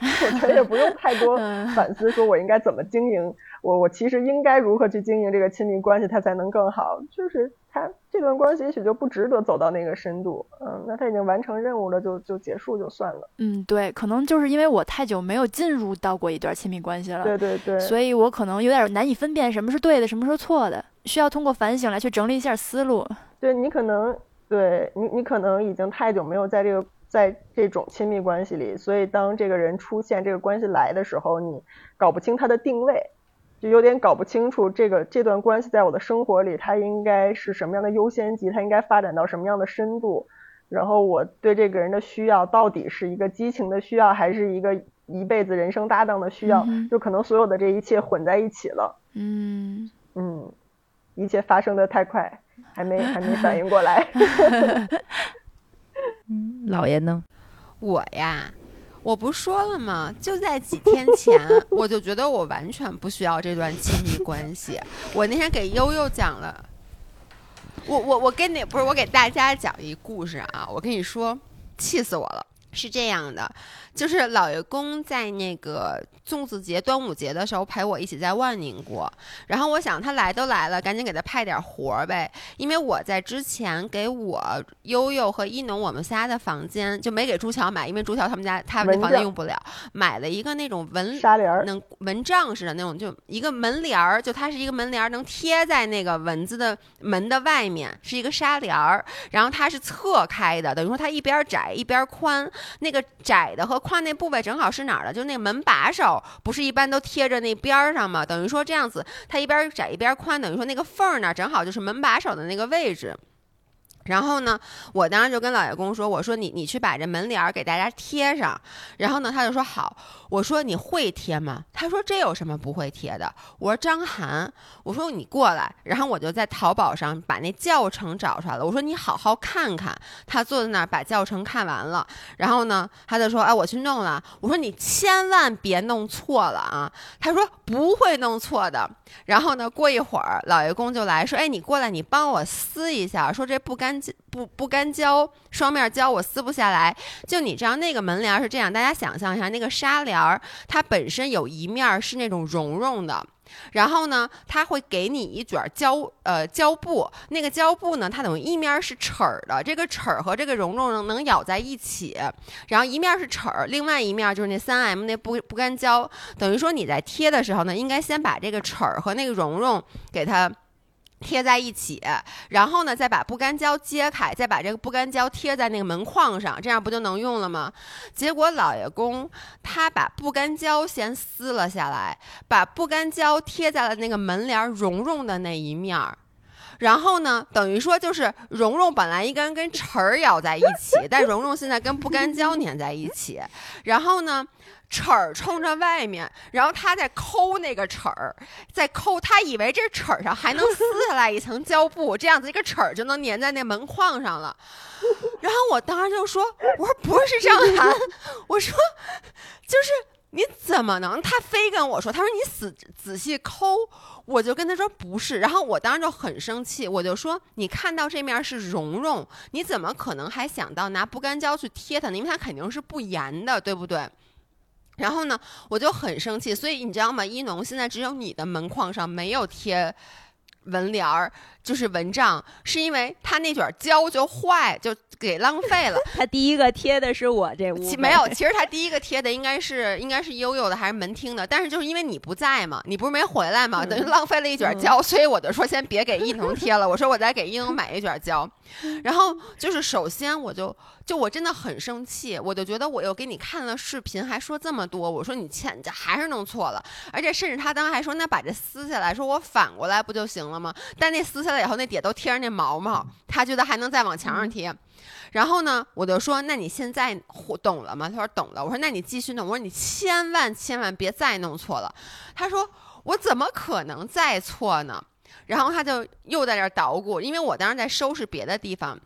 [SPEAKER 2] 我觉得也不用太多
[SPEAKER 1] 嗯
[SPEAKER 2] 反思，说我应该怎么经营，我我其实应该如何去经营这个亲密关系，它才能更好。就是他这段关系也许就不值得走到那个深度，嗯，那他已经完成任务了，就就结束就算了。
[SPEAKER 1] 嗯，对，可能就是因为我太久没有进入到过一段亲密关系了，
[SPEAKER 2] 对对对，
[SPEAKER 1] 所以我可能有点难以分辨什么是对的，什么是错的，需要通过反省来去整理一下思路。
[SPEAKER 2] 对你可能对你你可能已经太久没有在这个在这种亲密关系里，所以当这个人出现，这个关系来的时候，你搞不清他的定位，就有点搞不清楚这个这段关系在我的生活里，它应该是什么样的优先级，它应该发展到什么样的深度，然后我对这个人的需要到底是一个激情的需要，还是一个一辈子人生搭档的需要，
[SPEAKER 1] 嗯
[SPEAKER 2] 就可能所有的这一切混在一起了。
[SPEAKER 1] 嗯，
[SPEAKER 2] 嗯，一切发生的太快，还没还没反应过来。
[SPEAKER 4] 嗯，老爷呢？
[SPEAKER 3] 我呀，我不说了吗？就在几天前，我就觉得我完全不需要这段亲密关系。我那天给悠悠讲了，我我我跟你不是我给大家讲一故事啊，我跟你说，气死我了。是这样的，就是老爷公在那个粽子节、端午节的时候陪我一起在万宁过，然后我想他来都来了，赶紧给他派点活儿呗，因为我在之前给我悠悠和一农我们仨的房间就没给朱乔买，因为朱乔他们家他们那房间用不了，买了一个那种蚊
[SPEAKER 2] 纱帘，
[SPEAKER 3] 能蚊帐似的那种，就一个门帘儿，就它是一个门帘儿，能贴在那个蚊子的门的外面，是一个纱帘儿，然后它是侧开的，等于说它一边窄一边宽，那个窄的和宽那部位正好是哪儿的？就那门把手，不是一般都贴着那边儿上吗？等于说这样子，它一边窄一边宽，等于说那个缝儿那儿正好就是门把手的那个位置。然后呢，我当时就跟老爷公说：“我说你你去把这门帘儿给大家贴上。”然后呢，他就说好。我说你会贴吗？他说这有什么不会贴的？我说张涵，我说你过来。然后我就在淘宝上把那教程找出来了。我说你好好看看。他坐在那儿把教程看完了，然后呢，他就说：“哎，我去弄了。”我说你千万别弄错了啊！他说不会弄错的。然后呢，过一会儿老爷公就来说：“哎，你过来，你帮我撕一下，说这不干不不干胶双面胶我撕不下来。就你知道那个门帘是这样，大家想象一下，那个纱帘儿它本身有一面是那种绒绒的。然后呢，它会给你一卷胶呃胶布，那个胶布呢，它等于一面是齿儿的，这个齿儿和这个绒绒能能咬在一起，然后一面是齿儿，另外一面就是那三 M 那不不干胶，等于说你在贴的时候呢，应该先把这个齿儿和那个绒绒给它。贴在一起，然后呢，再把不干胶揭开，再把这个不干胶贴在那个门框上，这样不就能用了吗？结果老爷公他把不干胶先撕了下来，把不干胶贴在了那个门帘蓉蓉的那一面儿。然后呢，等于说就是蓉蓉本来应该跟晨儿咬在一起，但蓉蓉现在跟不干胶粘在一起。然后呢，齿儿冲着外面，然后他在抠那个齿儿，在抠，他以为这齿儿上还能撕下来一层胶布，这样子一个齿儿就能粘在那门框上了。然后我当时就说：“我说不是张涵，我说就是你怎么能？”他非跟我说：“他说你仔仔细抠。”我就跟他说不是，然后我当时就很生气，我就说你看到这面是蓉蓉，你怎么可能还想到拿不干胶去贴它呢？因为它肯定是不严的，对不对？然后呢，我就很生气，所以你知道吗？一农现在只有你的门框上没有贴文联儿，就是蚊帐，是因为他那卷胶就坏就。给浪费了。
[SPEAKER 4] 他第一个贴的是我这屋，
[SPEAKER 3] 没有。其实他第一个贴的应该是应该是悠悠的还是门厅的，但是就是因为你不在嘛，你不是没回来嘛，等于浪费了一卷胶，所以我就说先别给一能贴了，我说我再给一能买一卷胶。然后就是首先我就就我真的很生气，我就觉得我又给你看了视频，还说这么多，我说你欠这还是弄错了，而且甚至他当时还说那把这撕下来，说我反过来不就行了吗？但那撕下来以后，那底下都贴着那毛毛，他觉得还能再往墙上贴。然后呢，我就说，那你现在懂了吗？他说懂了。我说那你继续弄。我说你千万千万别再弄错了。他说我怎么可能再错呢？然后他就又在这捣鼓，因为我当时在收拾别的地方。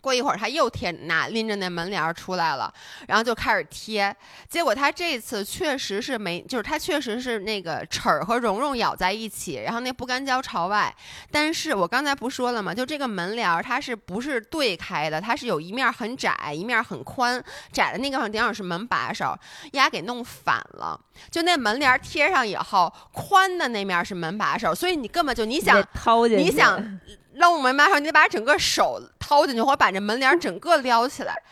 [SPEAKER 3] 过一会儿，他又贴拿拎着那门帘出来了，然后就开始贴。结果他这次确实是没，就是他确实是那个齿儿和蓉蓉咬在一起，然后那不干胶朝外。但是我刚才不说了吗？就这个门帘它是不是对开的？它是有一面很窄，一面很宽。窄的那个地方是门把手，丫给弄反了。就那门帘贴上以后，宽的那面是门把手，所以你根本就你想
[SPEAKER 4] 掏进
[SPEAKER 3] 去，你想。扔门把手，你得把整个手掏进去，或者把这门帘整个撩起来。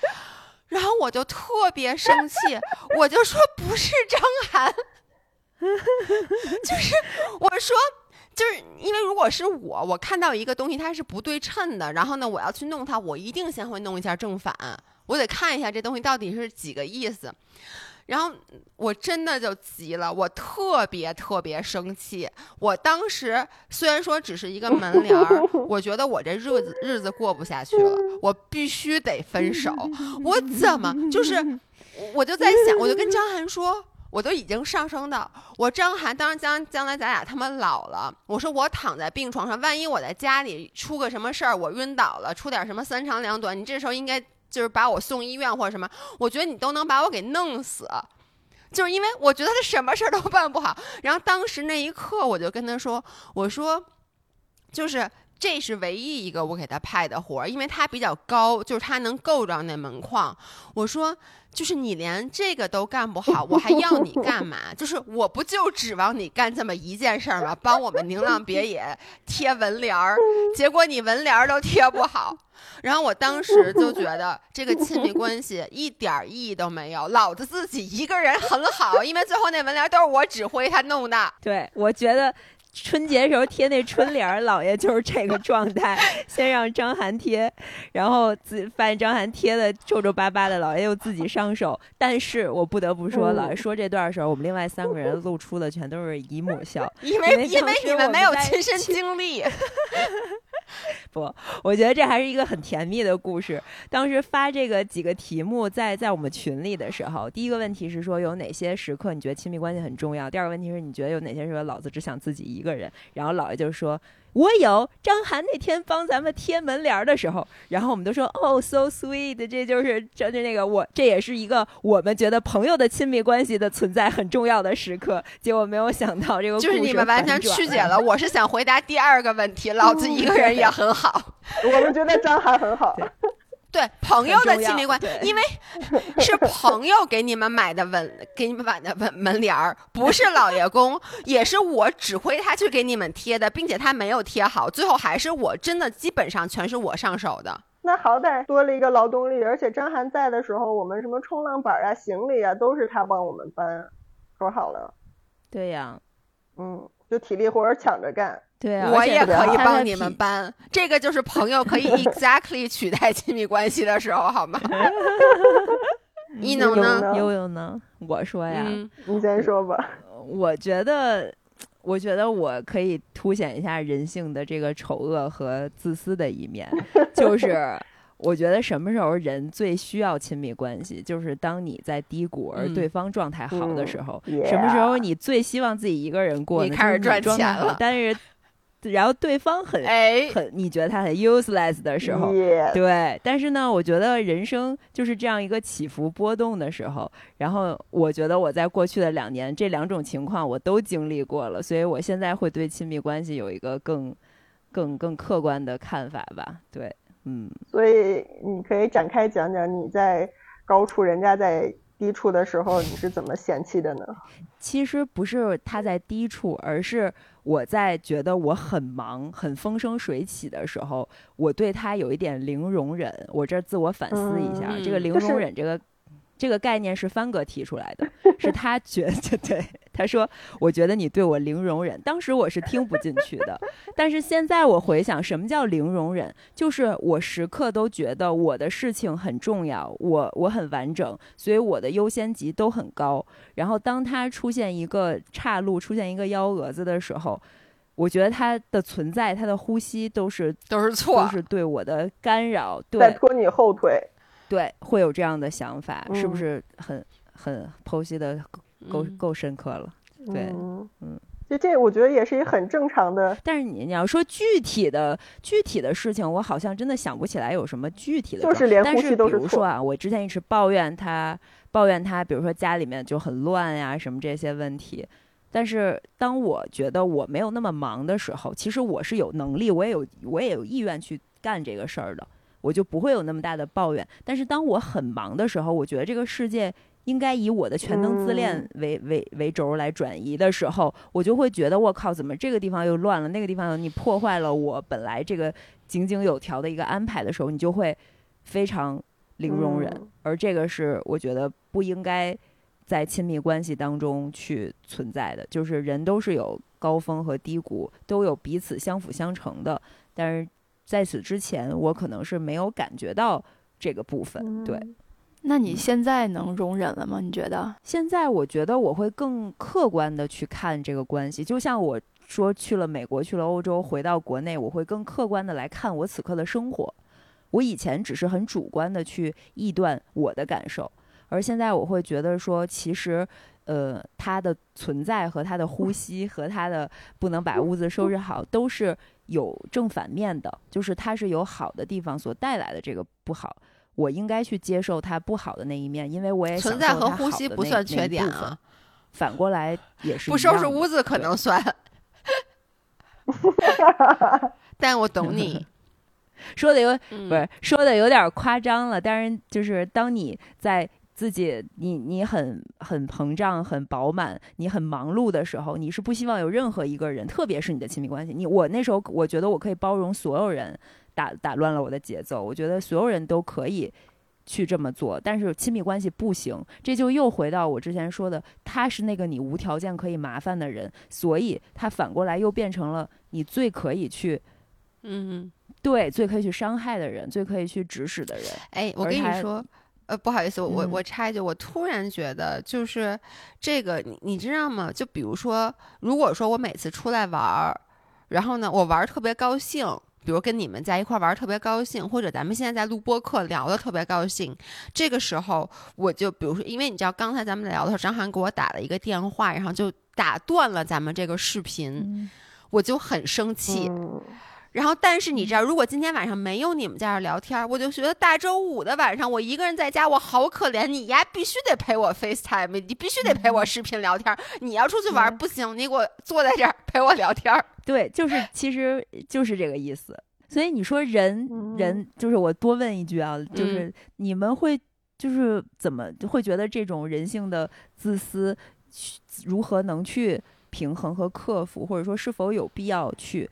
[SPEAKER 3] 然后我就特别生气，我就说不是张涵，就是我说，就是因为如果是我，我看到一个东西它是不对称的，然后呢，我要去弄它，我一定先会弄一下正反，我得看一下这东西到底是几个意思。然后我真的就急了，我特别特别生气。我当时虽然说只是一个门帘儿，我觉得我这日子日子过不下去了，我必须得分手。我怎么就是，我就在想，我就跟张涵说，我都已经上升到我张涵，当然将将来咱俩他们老了，我说我躺在病床上，万一我在家里出个什么事儿，我晕倒了，出点什么三长两短，你这时候应该。就是把我送医院或者什么，我觉得你都能把我给弄死，就是因为我觉得他什么事儿都办不好。然后当时那一刻，我就跟他说：“我说，就是这是唯一一个我给他派的活儿，因为他比较高，就是他能够着那门框。我说，就是你连这个都干不好，我还要你干嘛？就是我不就指望你干这么一件事儿吗？帮我们宁浪别野贴纹帘儿，结果你纹帘儿都贴不好。”然后我当时就觉得这个亲密关系一点意义都没有，老子自己一个人很好，因为最后那门帘都是我指挥他弄的。
[SPEAKER 4] 对，我觉得春节时候贴那春联，老爷就是这个状态，先让张涵贴，然后自发现张涵贴的皱皱巴巴的，老爷又自己上手。但是我不得不说，老爷说这段的时候，我们另外三个人露出的全都是姨母笑，
[SPEAKER 3] 因为因为你们没有亲身经历。
[SPEAKER 4] 不，我觉得这还是一个很甜蜜的故事。当时发这个几个题目在在我们群里的时候，第一个问题是说有哪些时刻你觉得亲密关系很重要？第二个问题是你觉得有哪些时候老子只想自己一个人？然后姥爷就说。我有张涵那天帮咱们贴门帘的时候，然后我们都说哦，so sweet，这就是这就那个我，这也是一个我们觉得朋友的亲密关系的存在很重要的时刻。结果没有想到这个
[SPEAKER 3] 就是你们完全曲解了。我是想回答第二个问题，老子一个人也很好。
[SPEAKER 2] 我们觉得张涵很好。
[SPEAKER 3] 对朋友的亲密关系，因为是朋友给你们买的门，给你们买的门门帘儿，不是老爷公，也是我指挥他去给你们贴的，并且他没有贴好，最后还是我真的基本上全是我上手的。
[SPEAKER 2] 那好歹多了一个劳动力，而且张涵在的时候，我们什么冲浪板啊、行李啊，都是他帮我们搬，说好了。
[SPEAKER 4] 对呀，
[SPEAKER 2] 嗯，就体力活抢着干。
[SPEAKER 4] 对啊，
[SPEAKER 3] 我也可以帮你们搬，这个就是朋友可以 exactly 取代亲密关系的时候，好吗？
[SPEAKER 2] 你
[SPEAKER 3] 能呢？
[SPEAKER 4] 悠悠呢？我说呀，
[SPEAKER 2] 你先说吧。
[SPEAKER 4] 我觉得，我觉得我可以凸显一下人性的这个丑恶和自私的一面，就是我觉得什么时候人最需要亲密关系，就是当你在低谷而
[SPEAKER 3] 嗯
[SPEAKER 4] 对方状态好的时候，
[SPEAKER 2] 嗯
[SPEAKER 4] 什么时候你最希望自己一个人过呢？
[SPEAKER 3] 你开始赚钱了
[SPEAKER 4] 但是然后对方很
[SPEAKER 3] 哎，
[SPEAKER 4] 很你觉得他很 useless 的时候，对，但是呢，我觉得人生就是这样一个起伏波动的时候。然后我觉得我在过去的两年，这两种情况我都经历过了，所以我现在会对亲密关系有一个更、更、更客观的看法吧。对，嗯，
[SPEAKER 2] 所以你可以展开讲讲你在高处，人家在低处的时候，你是怎么嫌弃的呢？
[SPEAKER 4] 其实不是他在低处，而是我在觉得我很忙、很风生水起的时候，我对他有一点零容忍。我这儿自我反思一下，
[SPEAKER 3] 嗯
[SPEAKER 4] 这个零容忍这个。这个概念是帆哥提出来的，是他觉得 对，他说我觉得你对我零容忍，当时我是听不进去的，但是现在我回想，什么叫零容忍？就是我时刻都觉得我的事情很重要，我我很完整，所以我的优先级都很高。然后当他出现一个岔路，出现一个幺蛾子的时候，我觉得他的存在，他的呼吸都是
[SPEAKER 3] 都是
[SPEAKER 4] 都
[SPEAKER 3] 错，
[SPEAKER 4] 是对我的干扰，对
[SPEAKER 2] 在拖你后腿。
[SPEAKER 4] 对，会有这样的想法，是不
[SPEAKER 2] 嗯
[SPEAKER 4] 是很很剖析的够
[SPEAKER 3] 嗯
[SPEAKER 4] 够深刻了？对
[SPEAKER 2] 嗯
[SPEAKER 4] 嗯，
[SPEAKER 2] 就这我觉得也是一个很正常的。
[SPEAKER 4] 但是你你要说具体的具体的事情，我好像真的想不起来有什么具体的，
[SPEAKER 2] 就是连呼吸都是比
[SPEAKER 4] 如说啊，我之前一直抱怨他，抱怨他，比如说家里面就很乱呀，什么这些问题。但是当我觉得我没有那么忙的时候，其实我是有能力，我也有我也有意愿去干这个事儿的，我就不会有那么大的抱怨。但是当我很忙的时候，我觉得这个世界应该以我的全能自恋
[SPEAKER 2] 嗯
[SPEAKER 4] 为、为为轴来转移的时候，我就会觉得我靠，怎么这个地方又乱了，那个地方又你破坏了我本来这个井井有条的一个安排的时候，你就会非常零容忍。
[SPEAKER 2] 嗯
[SPEAKER 4] 而这个是我觉得不应该在亲密关系当中去存在的，就是人都是有高峰和低谷，都有彼此相辅相成的。但是在此之前，我可能是没有感觉到这个部分。对，
[SPEAKER 2] 嗯
[SPEAKER 1] 那你现在能容忍了吗？你觉得？
[SPEAKER 4] 现在我觉得我会更客观的去看这个关系，就像我说去了美国，去了欧洲，回到国内，我会更客观的来看我此刻的生活。我以前只是很主观的去臆断我的感受，而现在我会觉得说，其实，呃，他的存在和他的呼吸和他的不能把屋子收拾好，都是有正反面的，就是它是有好的地方所带来的这个不好。我应该去接受它不好的那一面，因为我也
[SPEAKER 3] 存在和呼吸不算缺点啊，
[SPEAKER 4] 反过来也是
[SPEAKER 3] 不收拾屋子可能算。但我懂你，
[SPEAKER 4] 说的有
[SPEAKER 3] 嗯
[SPEAKER 4] 不是说的有点夸张了，但是就是当你在自己你你很很膨胀、很饱满、你很忙碌的时候，你是不希望有任何一个人，特别是你的亲密关系。你我那时候我觉得我可以包容所有人打打乱了我的节奏，我觉得所有人都可以。去这么做，但是亲密关系不行，这就又回到我之前说的，他是那个你无条件可以麻烦的人，所以他反过来又变成了你最可以去
[SPEAKER 3] 嗯，
[SPEAKER 4] 对，最可以去伤害的人，最可以去指使的人。
[SPEAKER 3] 哎，我跟你说，呃，不好意思，我我插一句，我突然觉得就是这个，你你知道吗？就比如说，如果说我每次出来玩儿，然后呢，我玩儿特别高兴。比如跟你们在一块儿玩儿特别高兴，或者咱们现在在录播课聊的特别高兴，这个时候我就比如说，因为你知道刚才咱们聊的时候，张涵给我打了一个电话，然后就打断了咱们这个视频，我就很生气。
[SPEAKER 2] 嗯
[SPEAKER 3] 然后，但是你知道，如果今天晚上没有你们在这儿聊天儿，我就觉得大周五的晚上我一个人在家，我好可怜。你呀，必须得陪我 FaceTime，你必须得陪我视频聊天儿。你要出去玩儿不行，你给我坐在这儿陪我聊天儿。
[SPEAKER 4] 对，就是其实就是这个意思。所以你说人
[SPEAKER 2] 嗯
[SPEAKER 4] 人就是我多问一句啊，就是你们会就是怎么会觉得这种人性的自私去如何能去平衡和克服，或者说是否有必要去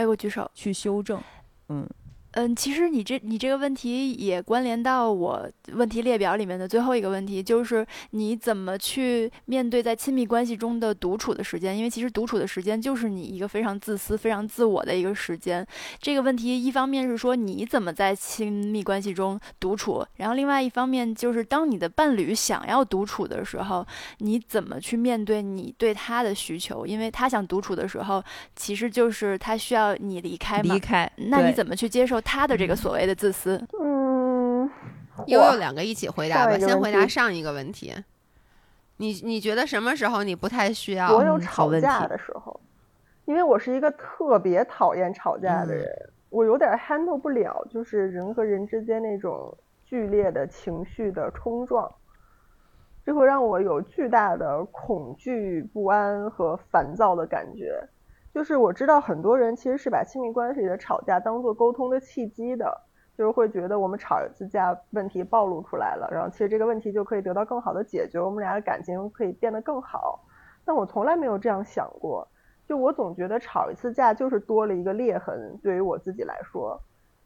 [SPEAKER 1] 哎，我举手。
[SPEAKER 4] 去修正？嗯
[SPEAKER 1] 嗯，其实你这你这个问题也关联到我问题列表里面的最后一个问题，就是你怎么去面对在亲密关系中的独处的时间？因为其实独处的时间就是你一个非常自私、非常自我的一个时间。这个问题一方面是说你怎么在亲密关系中独处，然后另外一方面就是当你的伴侣想要独处的时候，你怎么去面对你对他的需求？因为他想独处的时候，其实就是他需要你离开嘛。
[SPEAKER 4] 离开，
[SPEAKER 1] 那你怎么去接受？他的这个所谓的自私，
[SPEAKER 2] 嗯，
[SPEAKER 3] 悠悠两个一起回答吧，先回答
[SPEAKER 2] 上一个问题。
[SPEAKER 3] 你你觉得什么时候你不太需要？
[SPEAKER 2] 吵架的时候，因为我是一个特别讨厌吵架的
[SPEAKER 3] 嗯
[SPEAKER 2] 人，我有点 handle 不了，就是人和人之间那种剧烈的情绪的冲撞，这会让我有巨大的恐惧、不安和烦躁的感觉。就是我知道很多人其实是把亲密关系里的吵架当做沟通的契机的，就是会觉得我们吵一次架，问题暴露出来了，然后其实这个问题就可以得到更好的解决，我们俩的感情可以变得更好。但我从来没有这样想过，就我总觉得吵一次架就是多了一个裂痕，对于我自己来说，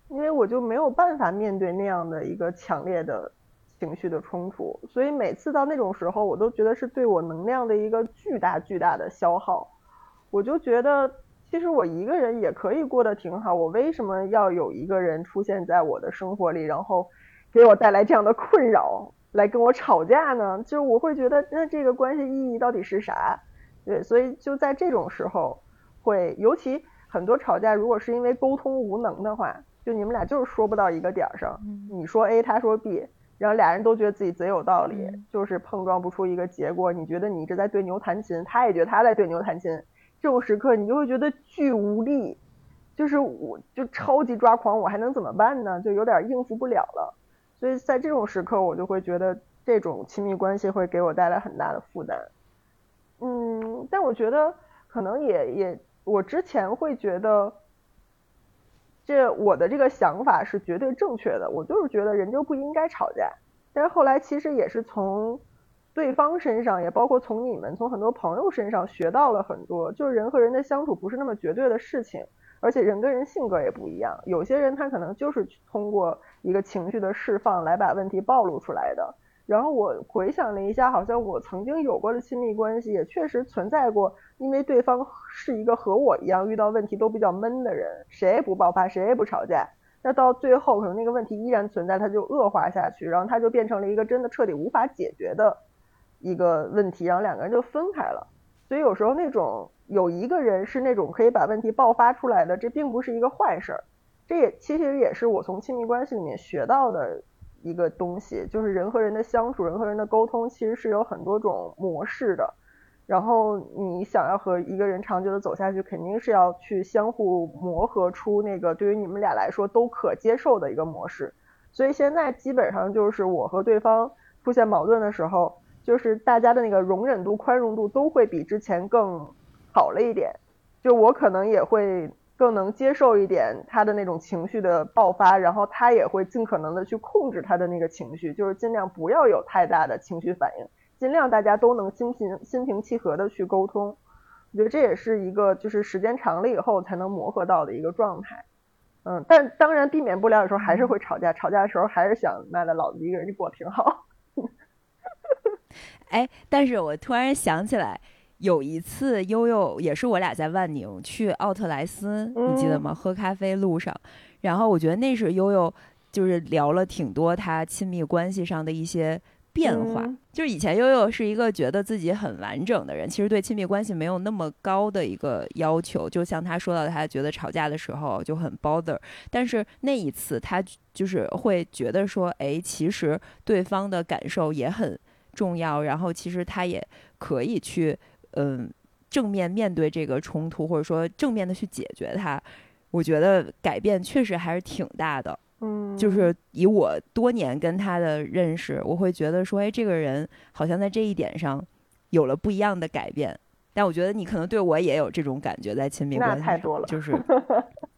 [SPEAKER 2] 因为我就没有办法面对那样的一个强烈的情绪的冲突，所以每次到那种时候，我都觉得是对我能量的一个巨大巨大的消耗。我就觉得，其实我一个人也可以过得挺好，我为什么要有一个人出现在我的生活里，然后给我带来这样的困扰，来跟我吵架呢？就是我会觉得，那这个关系意义到底是啥？对，所以就在这种时候，会尤其很多吵架，如果是因为沟通无能的话，就你们俩就是说不到一个点儿上，你说 A，他说 B，然后俩人都觉得自己贼有道理，就是碰撞不出一个结果。你觉得你一直在对牛弹琴，他也觉得他在对牛弹琴，这种时刻你就会觉得巨无力，就是我就超级抓狂，我还能怎么办呢？就有点应付不了了。所以在这种时刻，我就会觉得这种亲密关系会给我带来很大的负担。嗯，但我觉得可能也也，我之前会觉得，这我的这个想法是绝对正确的，我就是觉得人就不应该吵架。但是后来其实也是从对方身上，也包括从你们、从很多朋友身上学到了很多，就是人和人的相处不是那么绝对的事情，而且人跟人性格也不一样，有些人他可能就是通过一个情绪的释放来把问题暴露出来的。然后我回想了一下，好像我曾经有过的亲密关系也确实存在过，因为对方是一个和我一样遇到问题都比较闷的人，谁也不爆发，谁也不吵架。那到最后，可能那个问题依然存在，它就恶化下去，然后它就变成了一个真的彻底无法解决的一个问题，然后两个人就分开了。所以有时候那种有一个人是那种可以把问题爆发出来的，这并不是一个坏事儿。这也其实也是我从亲密关系里面学到的一个东西，就是人和人的相处，人和人的沟通，其实是有很多种模式的。然后你想要和一个人长久的走下去，肯定是要去相互磨合出那个对于你们俩来说都可接受的一个模式。所以现在基本上就是我和对方出现矛盾的时候，就是大家的那个容忍度、宽容度都会比之前更好了一点。就我可能也会更能接受一点他的那种情绪的爆发，然后他也会尽可能的去控制他的那个情绪，就是尽量不要有太大的情绪反应。尽量大家都能心平心平气和的去沟通，我觉得这也是一个就是时间长了以后才能磨合到的一个状态。嗯，但当然避免不了有时候还是会吵架，吵架的时候还是想妈的老子一个人就过挺好。
[SPEAKER 4] 哎，但是我突然想起来，有一次悠悠也是我俩在万宁去奥特莱斯，你记得吗？喝咖啡路上，然后我觉得那是悠悠就是聊了挺多他亲密关系上的一些。变化、
[SPEAKER 2] 嗯、
[SPEAKER 4] 就是以前悠悠是一个觉得自己很完整的人，其实对亲密关系没有那么高的一个要求。就像他说到，他觉得吵架的时候就很 bother，但是那一次他就是会觉得说，哎，其实对方的感受也很重要，然后其实他也可以去嗯正面面对这个冲突，或者说正面的去解决它。我觉得改变确实还是挺大的。
[SPEAKER 2] 嗯，
[SPEAKER 4] 就是以我多年跟他的认识，我会觉得说，哎，这个人好像在这一点上有了不一样的改变。但我觉得你可能对我也有这种感觉，在亲密关系
[SPEAKER 2] 太多了，
[SPEAKER 4] 就是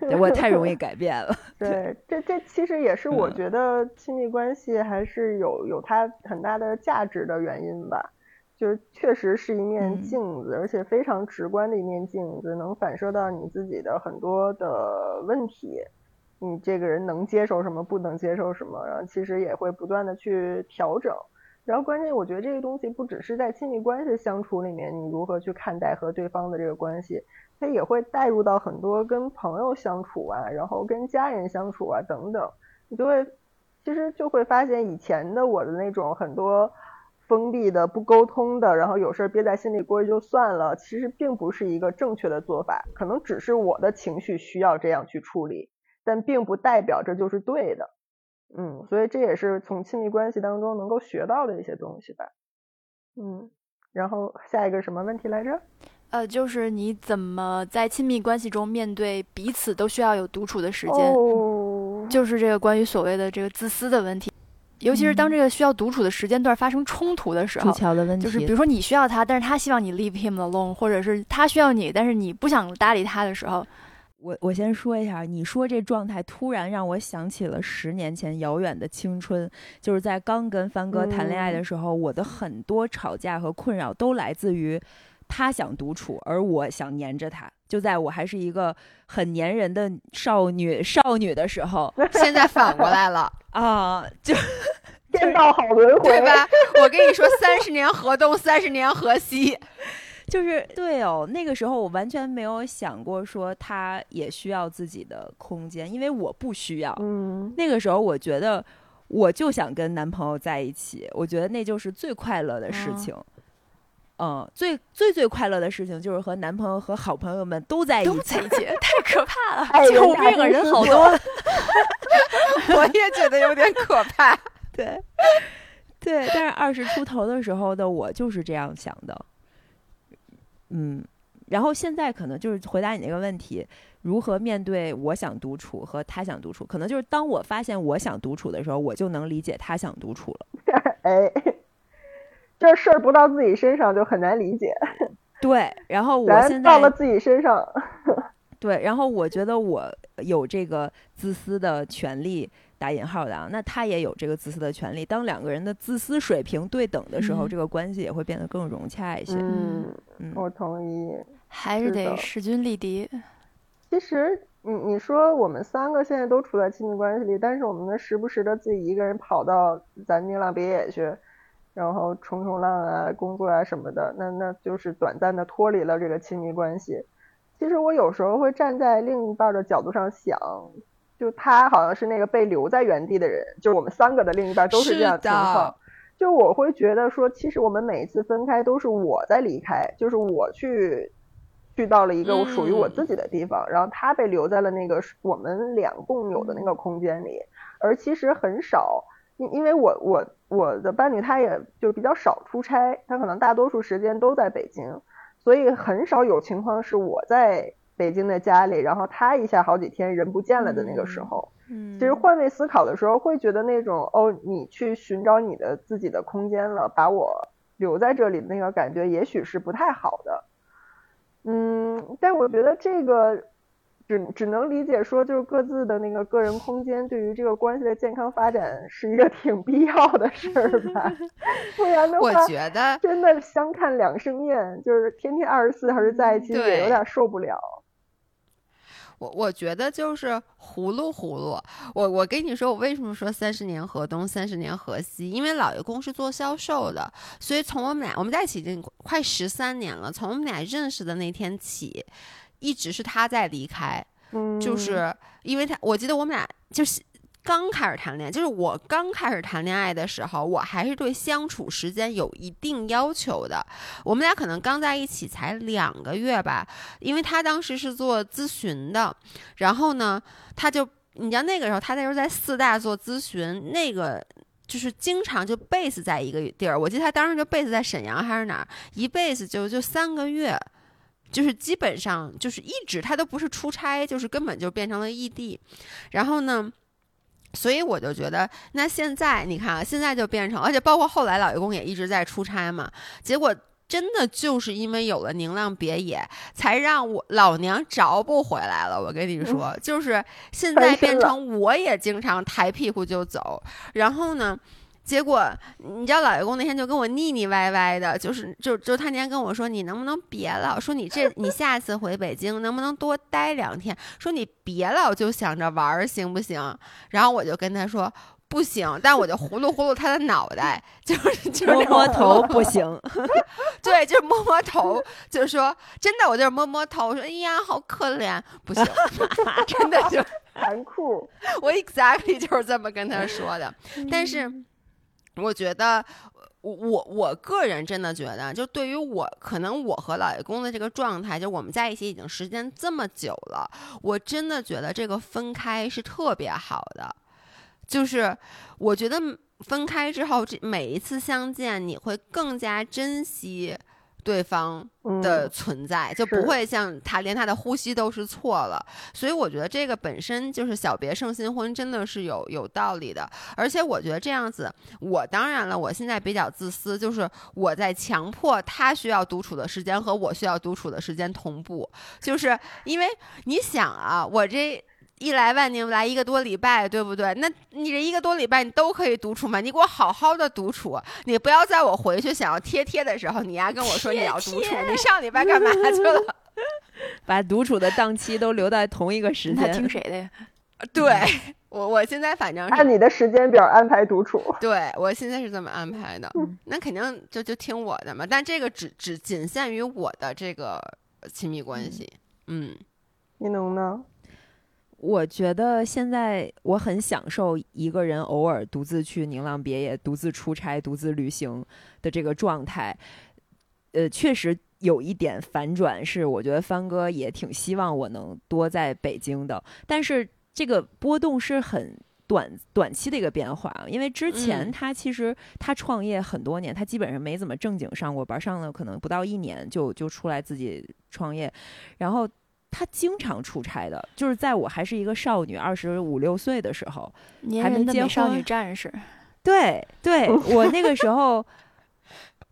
[SPEAKER 4] 对我太容易改变了。
[SPEAKER 2] 对，这这其实也是我觉得亲密关系还是有有它很大的价值的原因吧。就是确实是一面
[SPEAKER 4] 嗯
[SPEAKER 2] 镜子，而且非常直观的一面镜子，能反射到你自己的很多的问题。你这个人能接受什么，不能接受什么，然后其实也会不断的去调整。然后关键，我觉得这个东西不只是在亲密关系相处里面，你如何去看待和对方的这个关系，它也会带入到很多跟朋友相处啊，然后跟家人相处啊等等，你就会其实就会发现以前的我的那种很多封闭的、不沟通的，然后有事儿憋在心里过去就算了，其实并不是一个正确的做法，可能只是我的情绪需要这样去处理，但并不代表这就是对的。嗯，所以这也是从亲密关系当中能够学到的一些东西吧。嗯，然后下一个什么问题来着？
[SPEAKER 1] 呃，就是你怎么在亲密关系中面对彼此都需要有独处的时间，
[SPEAKER 2] 哦，
[SPEAKER 1] 就是这个关于所谓的这个自私的问题，尤其是当这个需要独处的时间段发生冲突的时候。
[SPEAKER 4] 桥的问题，
[SPEAKER 1] 就是比如说你需要他，但是他希望你 leave him alone，或者是他需要你，但是你不想搭理他的时候，
[SPEAKER 4] 我我先说一下，你说这状态突然让我想起了十年前遥远的青春，就是在刚跟帆哥谈恋爱的时候，我的很多吵架和困扰都来自于他想独处，而我想黏着他。就在我还是一个很粘人的少女少女的时候
[SPEAKER 3] 现在反过来了，
[SPEAKER 4] 啊，就
[SPEAKER 2] 天道好轮回，
[SPEAKER 3] 对吧？我跟你说，三十年河东，三十年河西。
[SPEAKER 4] 就是对哦，那个时候我完全没有想过说他也需要自己的空间，因为我不需要。
[SPEAKER 2] 嗯
[SPEAKER 4] 那个时候我觉得我就想跟男朋友在一起，我觉得那就是最快乐的事
[SPEAKER 1] 嗯
[SPEAKER 4] 情。嗯，最最最快乐的事情就是和男朋友和好朋友们都在一起
[SPEAKER 1] 都在。一起，太可怕了！
[SPEAKER 2] 爱人
[SPEAKER 1] 救命啊，人好多。
[SPEAKER 3] 我也觉得有点可怕。
[SPEAKER 4] 对，对，但是二十出头的时候的我就是这样想的。嗯，然后现在可能就是回答你那个问题，如何面对我想独处和他想独处，可能就是当我发现我想独处的时候，我就能理解他想独处了。
[SPEAKER 2] 哎，这事儿不到自己身上就很难理解，
[SPEAKER 4] 对，然后我
[SPEAKER 2] 咱
[SPEAKER 4] 现在
[SPEAKER 2] 到了自己身上，
[SPEAKER 4] 对，然后我觉得我有这个自私的权利（打引号的啊），那他也有这个自私的权利。当两个人的自私水平对等的时候，
[SPEAKER 1] 嗯
[SPEAKER 4] 这个关系也会变得更融洽一些。
[SPEAKER 2] 嗯，
[SPEAKER 4] 嗯
[SPEAKER 2] 我同意。
[SPEAKER 1] 还是得势均力敌。
[SPEAKER 2] 其实你你说我们三个现在都处在亲密关系里，但是我们呢时不时的自己一个人跑到咱宁浪别野去，然后冲冲浪啊、工作啊什么的，那那就是短暂的脱离了这个亲密关系。其实我有时候会站在另一半的角度上想，就他好像是那个被留在原地的人，就是我们三个的另一半都是这样的情况。就我会觉得说，其实我们每一次分开都是我在离开，就是我去去到了一个属于我自己的地方，然后他被留在了那个我们俩共有的那个空间里，而其实很少，因因为我我我的伴侣他也就比较少出差，他可能大多数时间都在北京，所以很少有情况是我在北京的家里，然后他一下好几天人不见了的那个时候。
[SPEAKER 4] 嗯，
[SPEAKER 2] 其实换位思考的时候，会觉得那种哦，你去寻找你的自己的空间了，把我留在这里的那个感觉，也许是不太好的。嗯，但我觉得这个只只能理解说，就是各自的那个个人空间对于这个关系的健康发展是一个 挺必要的事儿吧，不然的话我，
[SPEAKER 3] 觉得
[SPEAKER 2] 真的相看两生厌，就是天天二十四小时在一起，
[SPEAKER 3] 对
[SPEAKER 2] 也有点受不了。
[SPEAKER 3] 我我觉得就是葫芦葫芦。我我跟你说，我为什么说三十年河东，三十年河西？因为老爷公是做销售的，所以从我们俩我们在一起已经快十三年了。从我们俩认识的那天起，一直是他在离开，
[SPEAKER 2] 嗯，
[SPEAKER 3] 就是因为他，我记得我们俩就是。刚开始谈恋爱，就是我刚开始谈恋爱的时候，我还是对相处时间有一定要求的。我们俩可能刚在一起才两个月吧，因为他当时是做咨询的，然后呢，他就你知道那个时候他那时候在四大做咨询，那个就是经常就 base 在一个地儿，我记得他当时就 base 在沈阳还是哪儿，一 base 就就三个月。就是基本上就是一直他都不是出差，就是根本就变成了异地，然后呢，所以我就觉得，那现在你看啊，现在就变成，而且包括后来老爷公也一直在出差嘛，结果真的就是因为有了宁浪别野，才让我老娘找不回来了。我跟你说，就是现在变成我也经常抬屁股就走，然后呢。结果你知道，老爷公那天就跟我腻腻歪歪的，就是就就他那天跟我说，你能不能别老说你这你下次回北京能不能多待两天？说你别老就想着玩儿行不行？然后我就跟他说不行，但我就呼噜呼噜他的脑袋，就是就是
[SPEAKER 4] 摸摸头不行，
[SPEAKER 3] 对，就是摸摸头，就是说真的，我就是摸摸头，说哎呀好可怜，不行，真的就
[SPEAKER 2] 残酷。
[SPEAKER 3] 我 exactly 就是这么跟他说的，但是。我觉得，我我个人真的觉得，就对于我，可能我和老爷公的这个状态，就我们在一起已经时间这么久了，我真的觉得这个分开是特别好的。就是我觉得分开之后，这每一次相见，你会更加珍惜。对方的存在就不会像他连他的呼吸都是错了，所以我觉得这个本身就是小别胜新婚，真的是有有道理的。而且我觉得这样子，我当然了，我现在比较自私，就是我在强迫他需要独处的时间和我需要独处的时间同步，就是因为你想啊，我这。一来万宁来一个多礼拜，对不对？那你这一个多礼拜你都可以独处吗？你给我好好的独处，你不要在我回去想要贴贴的时候，你丫跟我说你要独处。你上礼拜干嘛去了？
[SPEAKER 4] 把独处的档期都留在同一个时间。
[SPEAKER 1] 听谁的呀？
[SPEAKER 3] 对我，我现在反正是
[SPEAKER 2] 按你的时间表安排独处。
[SPEAKER 3] 对我现在是这么安排的，那肯定就就听我的嘛。但这个只只仅限于我的这个亲密关系。嗯，
[SPEAKER 2] 你能呢？
[SPEAKER 4] 我觉得现在我很享受一个人偶尔独自去宁浪别野、独自出差、独自旅行的这个状态。呃，确实有一点反转，是我觉得帆哥也挺希望我能多在北京的。但是这个波动是很短短期的一个变化，因为之前他其实他创业很多年，他基本上没怎么正经上过班，上了可能不到一年就就出来自己创业，然后。他经常出差的，就是在我还是一个少女，二十五六岁的时候，还没结婚。
[SPEAKER 1] 少女战士，
[SPEAKER 4] 对对，我那个时候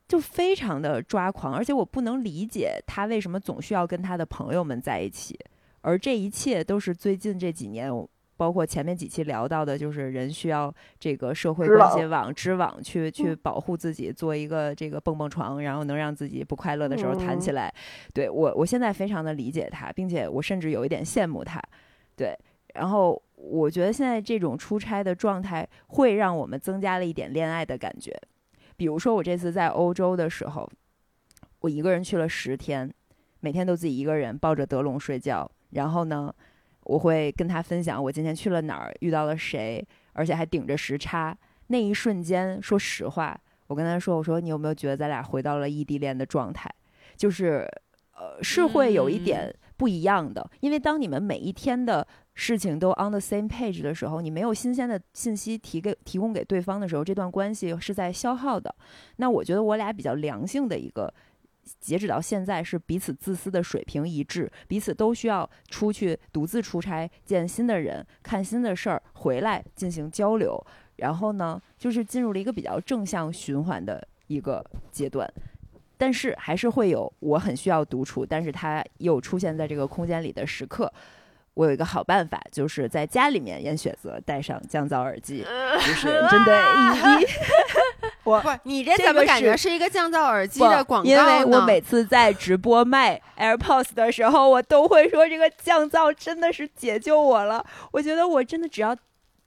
[SPEAKER 4] 就非常的抓狂，而且我不能理解他为什么总需要跟他的朋友们在一起，而这一切都是最近这几年。包括前面几期聊到的，就是人需要这个社会关系网、织网去去保护自己，做一个这个蹦蹦床，然后能让自己不快乐的时候弹起来。对我，我现在非常的理解他，并且我甚至有一点羡慕他。对，然后我觉得现在这种出差的状态会让我们增加了一点恋爱的感觉。比如说我这次在欧洲的时候，我一个人去了十天，每天都自己一个人抱着德龙睡觉，然后呢。我会跟他分享我今天去了哪儿，遇到了谁，而且还顶着时差。那一瞬间，说实话，我跟他说：“我说你有没有觉得咱俩回到了异地恋的状态？就是，呃，是会有一点不一样的。因为当你们每一天的事情都 on the same page 的时候，你没有新鲜的信息提给提供给对方的时候，这段关系是在消耗的。那我觉得我俩比较良性的一个。”截止到现在是彼此自私的水平一致，彼此都需要出去独自出差见新的人、看新的事儿，回来进行交流。然后呢，就是进入了一个比较正向循环的一个阶段。但是还是会有我很需要独处，但是他又出现在这个空间里的时刻。我有一个好办法，就是在家里面演选择戴上降噪耳机，就是真的。我
[SPEAKER 3] 不，你这怎么感觉是一个降噪耳机的广告
[SPEAKER 4] 因为我每次在直播卖 AirPods 的时候，我都会说这个降噪真的是解救我了。我觉得我真的只要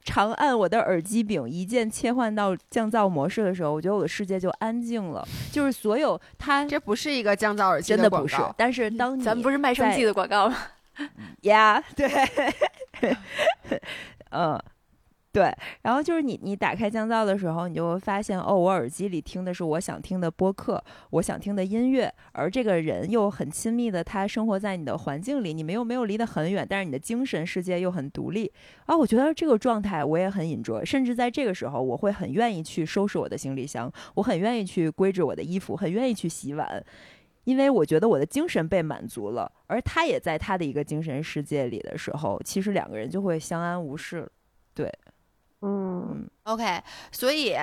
[SPEAKER 4] 长按我的耳机柄，一键切换到降噪模式的时候，我觉得我的世界就安静了。就是所有它
[SPEAKER 3] 这不是一个降噪耳机
[SPEAKER 4] 真的不是，但是当
[SPEAKER 1] 咱们不是卖声机的广告吗？
[SPEAKER 4] 呀，对，嗯。对，然后就是你，你打开降噪的时候，你就会发现，哦，我耳机里听的是我想听的播客，我想听的音乐，而这个人又很亲密的，他生活在你的环境里，你们又没有离得很远，但是你的精神世界又很独立啊。我觉得这个状态我也很引着，甚至在这个时候，我会很愿意去收拾我的行李箱，我很愿意去归置我的衣服，很愿意去洗碗，因为我觉得我的精神被满足了，而他也在他的一个精神世界里的时候，其实两个人就会相安无事，对。
[SPEAKER 2] 嗯
[SPEAKER 3] ，OK，所以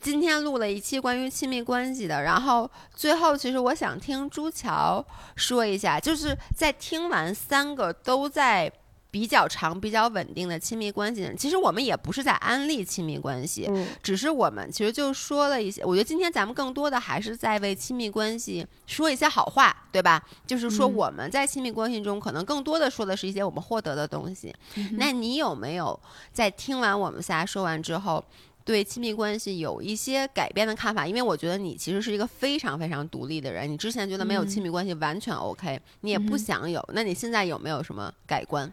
[SPEAKER 3] 今天录了一期关于亲密关系的，然后最后其实我想听朱桥说一下，就是在听完三个都在。比较长、比较稳定的亲密关系的人，其实我们也不是在安利亲密关系，
[SPEAKER 2] 嗯
[SPEAKER 3] 只是我们其实就说了一些。我觉得今天咱们更多的还是在为亲密关系说一些好话，对吧？就是说
[SPEAKER 1] 嗯
[SPEAKER 3] 我们在亲密关系中，可能更多的说的是一些我们获得的东西。那你有没有在听完我们仨说完之后？对亲密关系有一些改变的看法，因为我觉得你其实是一个非常非常独立的人。你之前觉得没有亲密关系完全 OK，、你也不
[SPEAKER 1] 嗯
[SPEAKER 3] 想有，那你现在有没有什么改观？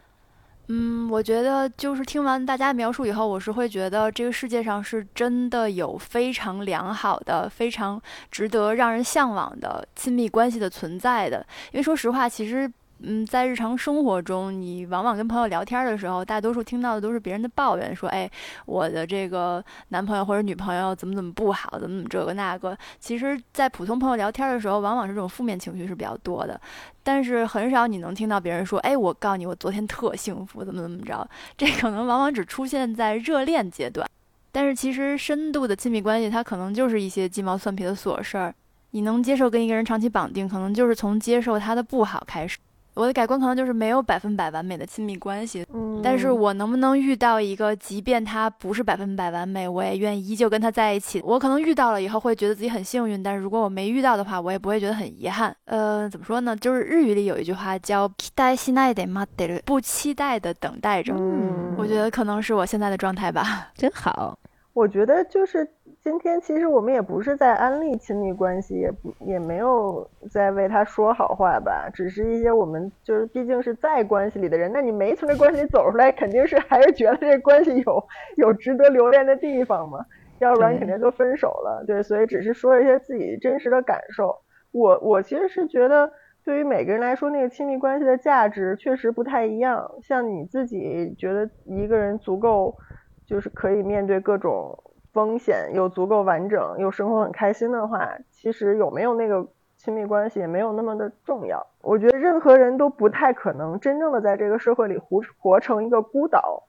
[SPEAKER 1] 嗯，我觉得就是听完大家描述以后，我是会觉得这个世界上是真的有非常良好的、非常值得让人向往的亲密关系的存在的。因为说实话，其实。嗯，在日常生活中，你往往跟朋友聊天的时候，大多数听到的都是别人的抱怨，说：“哎，我的这个男朋友或者女朋友怎么怎么不好，怎么怎么这个那个。”其实，在普通朋友聊天的时候，往往是这种负面情绪是比较多的。但是很少你能听到别人说，哎，我告诉你，我昨天特幸福，怎么怎么着。这可能往往只出现在热恋阶段。但是其实深度的亲密关系，它可能就是一些鸡毛蒜皮的琐事儿。你能接受跟一个人长期绑定，可能就是从接受他的不好开始。我的改观可能就是没有百分百完美的亲密关系，
[SPEAKER 2] 嗯，
[SPEAKER 1] 但是我能不能遇到一个，即便他不是百分百完美，我也愿意依旧跟他在一起。我可能遇到了以后会觉得自己很幸运，但是如果我没遇到的话，我也不会觉得很遗憾。呃，怎么说呢？就是日语里有一句话叫“期待しないで待ってる”，不期待的等待着。
[SPEAKER 2] 嗯，
[SPEAKER 1] 我觉得可能是我现在的状态吧。
[SPEAKER 4] 真好。
[SPEAKER 2] 我觉得就是 今天，其实我们也不是在安利亲密关系，也不也没有在为他说好话吧，只是一些我们就是毕竟是在关系里的人，那你没从这关系里走出来，肯定是还是觉得这关系有有值得留恋的地方嘛，要不然肯定就分手了。对，所以只是说一些自己真实的感受。我我其实是觉得。对于每个人来说，那个亲密关系的价值确实不太一样。像你自己觉得一个人足够，就是可以面对各种风险，又足够完整，又生活很开心的话，其实有没有那个亲密关系也没有那么的重要。我觉得任何人都不太可能真正的在这个社会里活活成一个孤岛。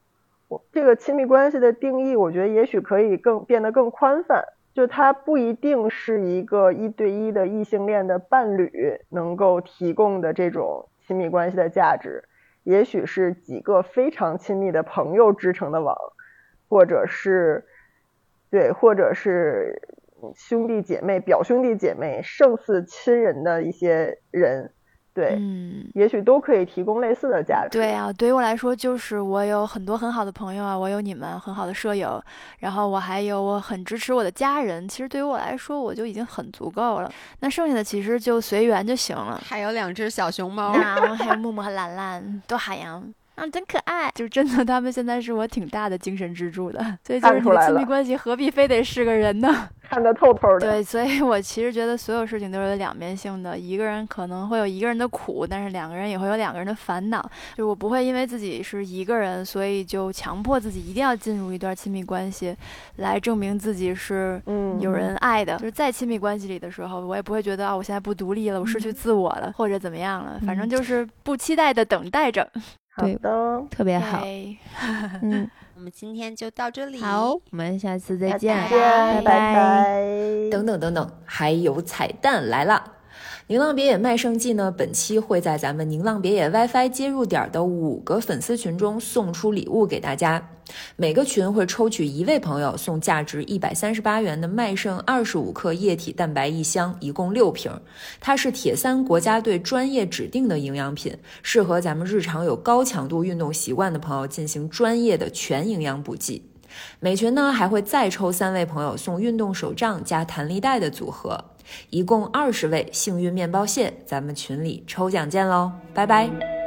[SPEAKER 2] 我这个亲密关系的定义，我觉得也许可以更变得更宽泛。就它不一定是一个一对一的异性恋的伴侣能够提供的这种亲密关系的价值，也许是几个非常亲密的朋友织成的网，或者是，对，或者是兄弟姐妹、表兄弟姐妹、胜似亲人的一些人，对，
[SPEAKER 1] 嗯，
[SPEAKER 2] 也许都可以提供类似的价值。
[SPEAKER 1] 对啊，对于我来说，就是我有很多很好的朋友啊，我有你们很好的舍友，然后我还有我很支持我的家人。其实对于我来说，我就已经很足够了。那剩下的其实就随缘就行了。
[SPEAKER 3] 还有两只小熊猫，
[SPEAKER 1] 啊，还有木木和兰兰，多海洋。啊，真可爱！就真的，他们现在是我挺大的精神支柱的。所以就是你的
[SPEAKER 2] 看出来了
[SPEAKER 1] 亲密关系，何必非得是个人呢？
[SPEAKER 2] 看得透透的。
[SPEAKER 1] 对，所以我其实觉得所有事情都是有两面性的。一个人可能会有一个人的苦，但是两个人也会有两个人的烦恼。就是我不会因为自己是一个人，所以就强迫自己一定要进入一段亲密关系，来证明自己是
[SPEAKER 2] 嗯，
[SPEAKER 1] 有人爱的。就是在亲密关系里的时候，我也不会觉得啊，我现在不独立了，我失去自我了，或者怎么样了。反正就是不期待的等待着。
[SPEAKER 2] 好的，
[SPEAKER 4] 特别好。嗯，
[SPEAKER 3] 我们今天就到这里。
[SPEAKER 4] 好，我们下次再见，
[SPEAKER 2] 再见，拜拜。
[SPEAKER 6] 等等等等，还有彩蛋来了！宁浪别野卖盛季呢，本期会在咱们宁浪别野 WiFi 接入点的五个粉丝群中送出礼物给大家，每个群会抽取一位朋友送价值一百三十八元的麦盛二十五克液体蛋白一箱，一共六瓶。它是铁三国家队专业指定的营养品，适合咱们日常有高强度运动习惯的朋友进行专业的全营养补剂。每群呢还会再抽三位朋友送运动手杖加弹力带的组合，一共二十位幸运面包蟹，咱们群里抽奖见喽，拜拜。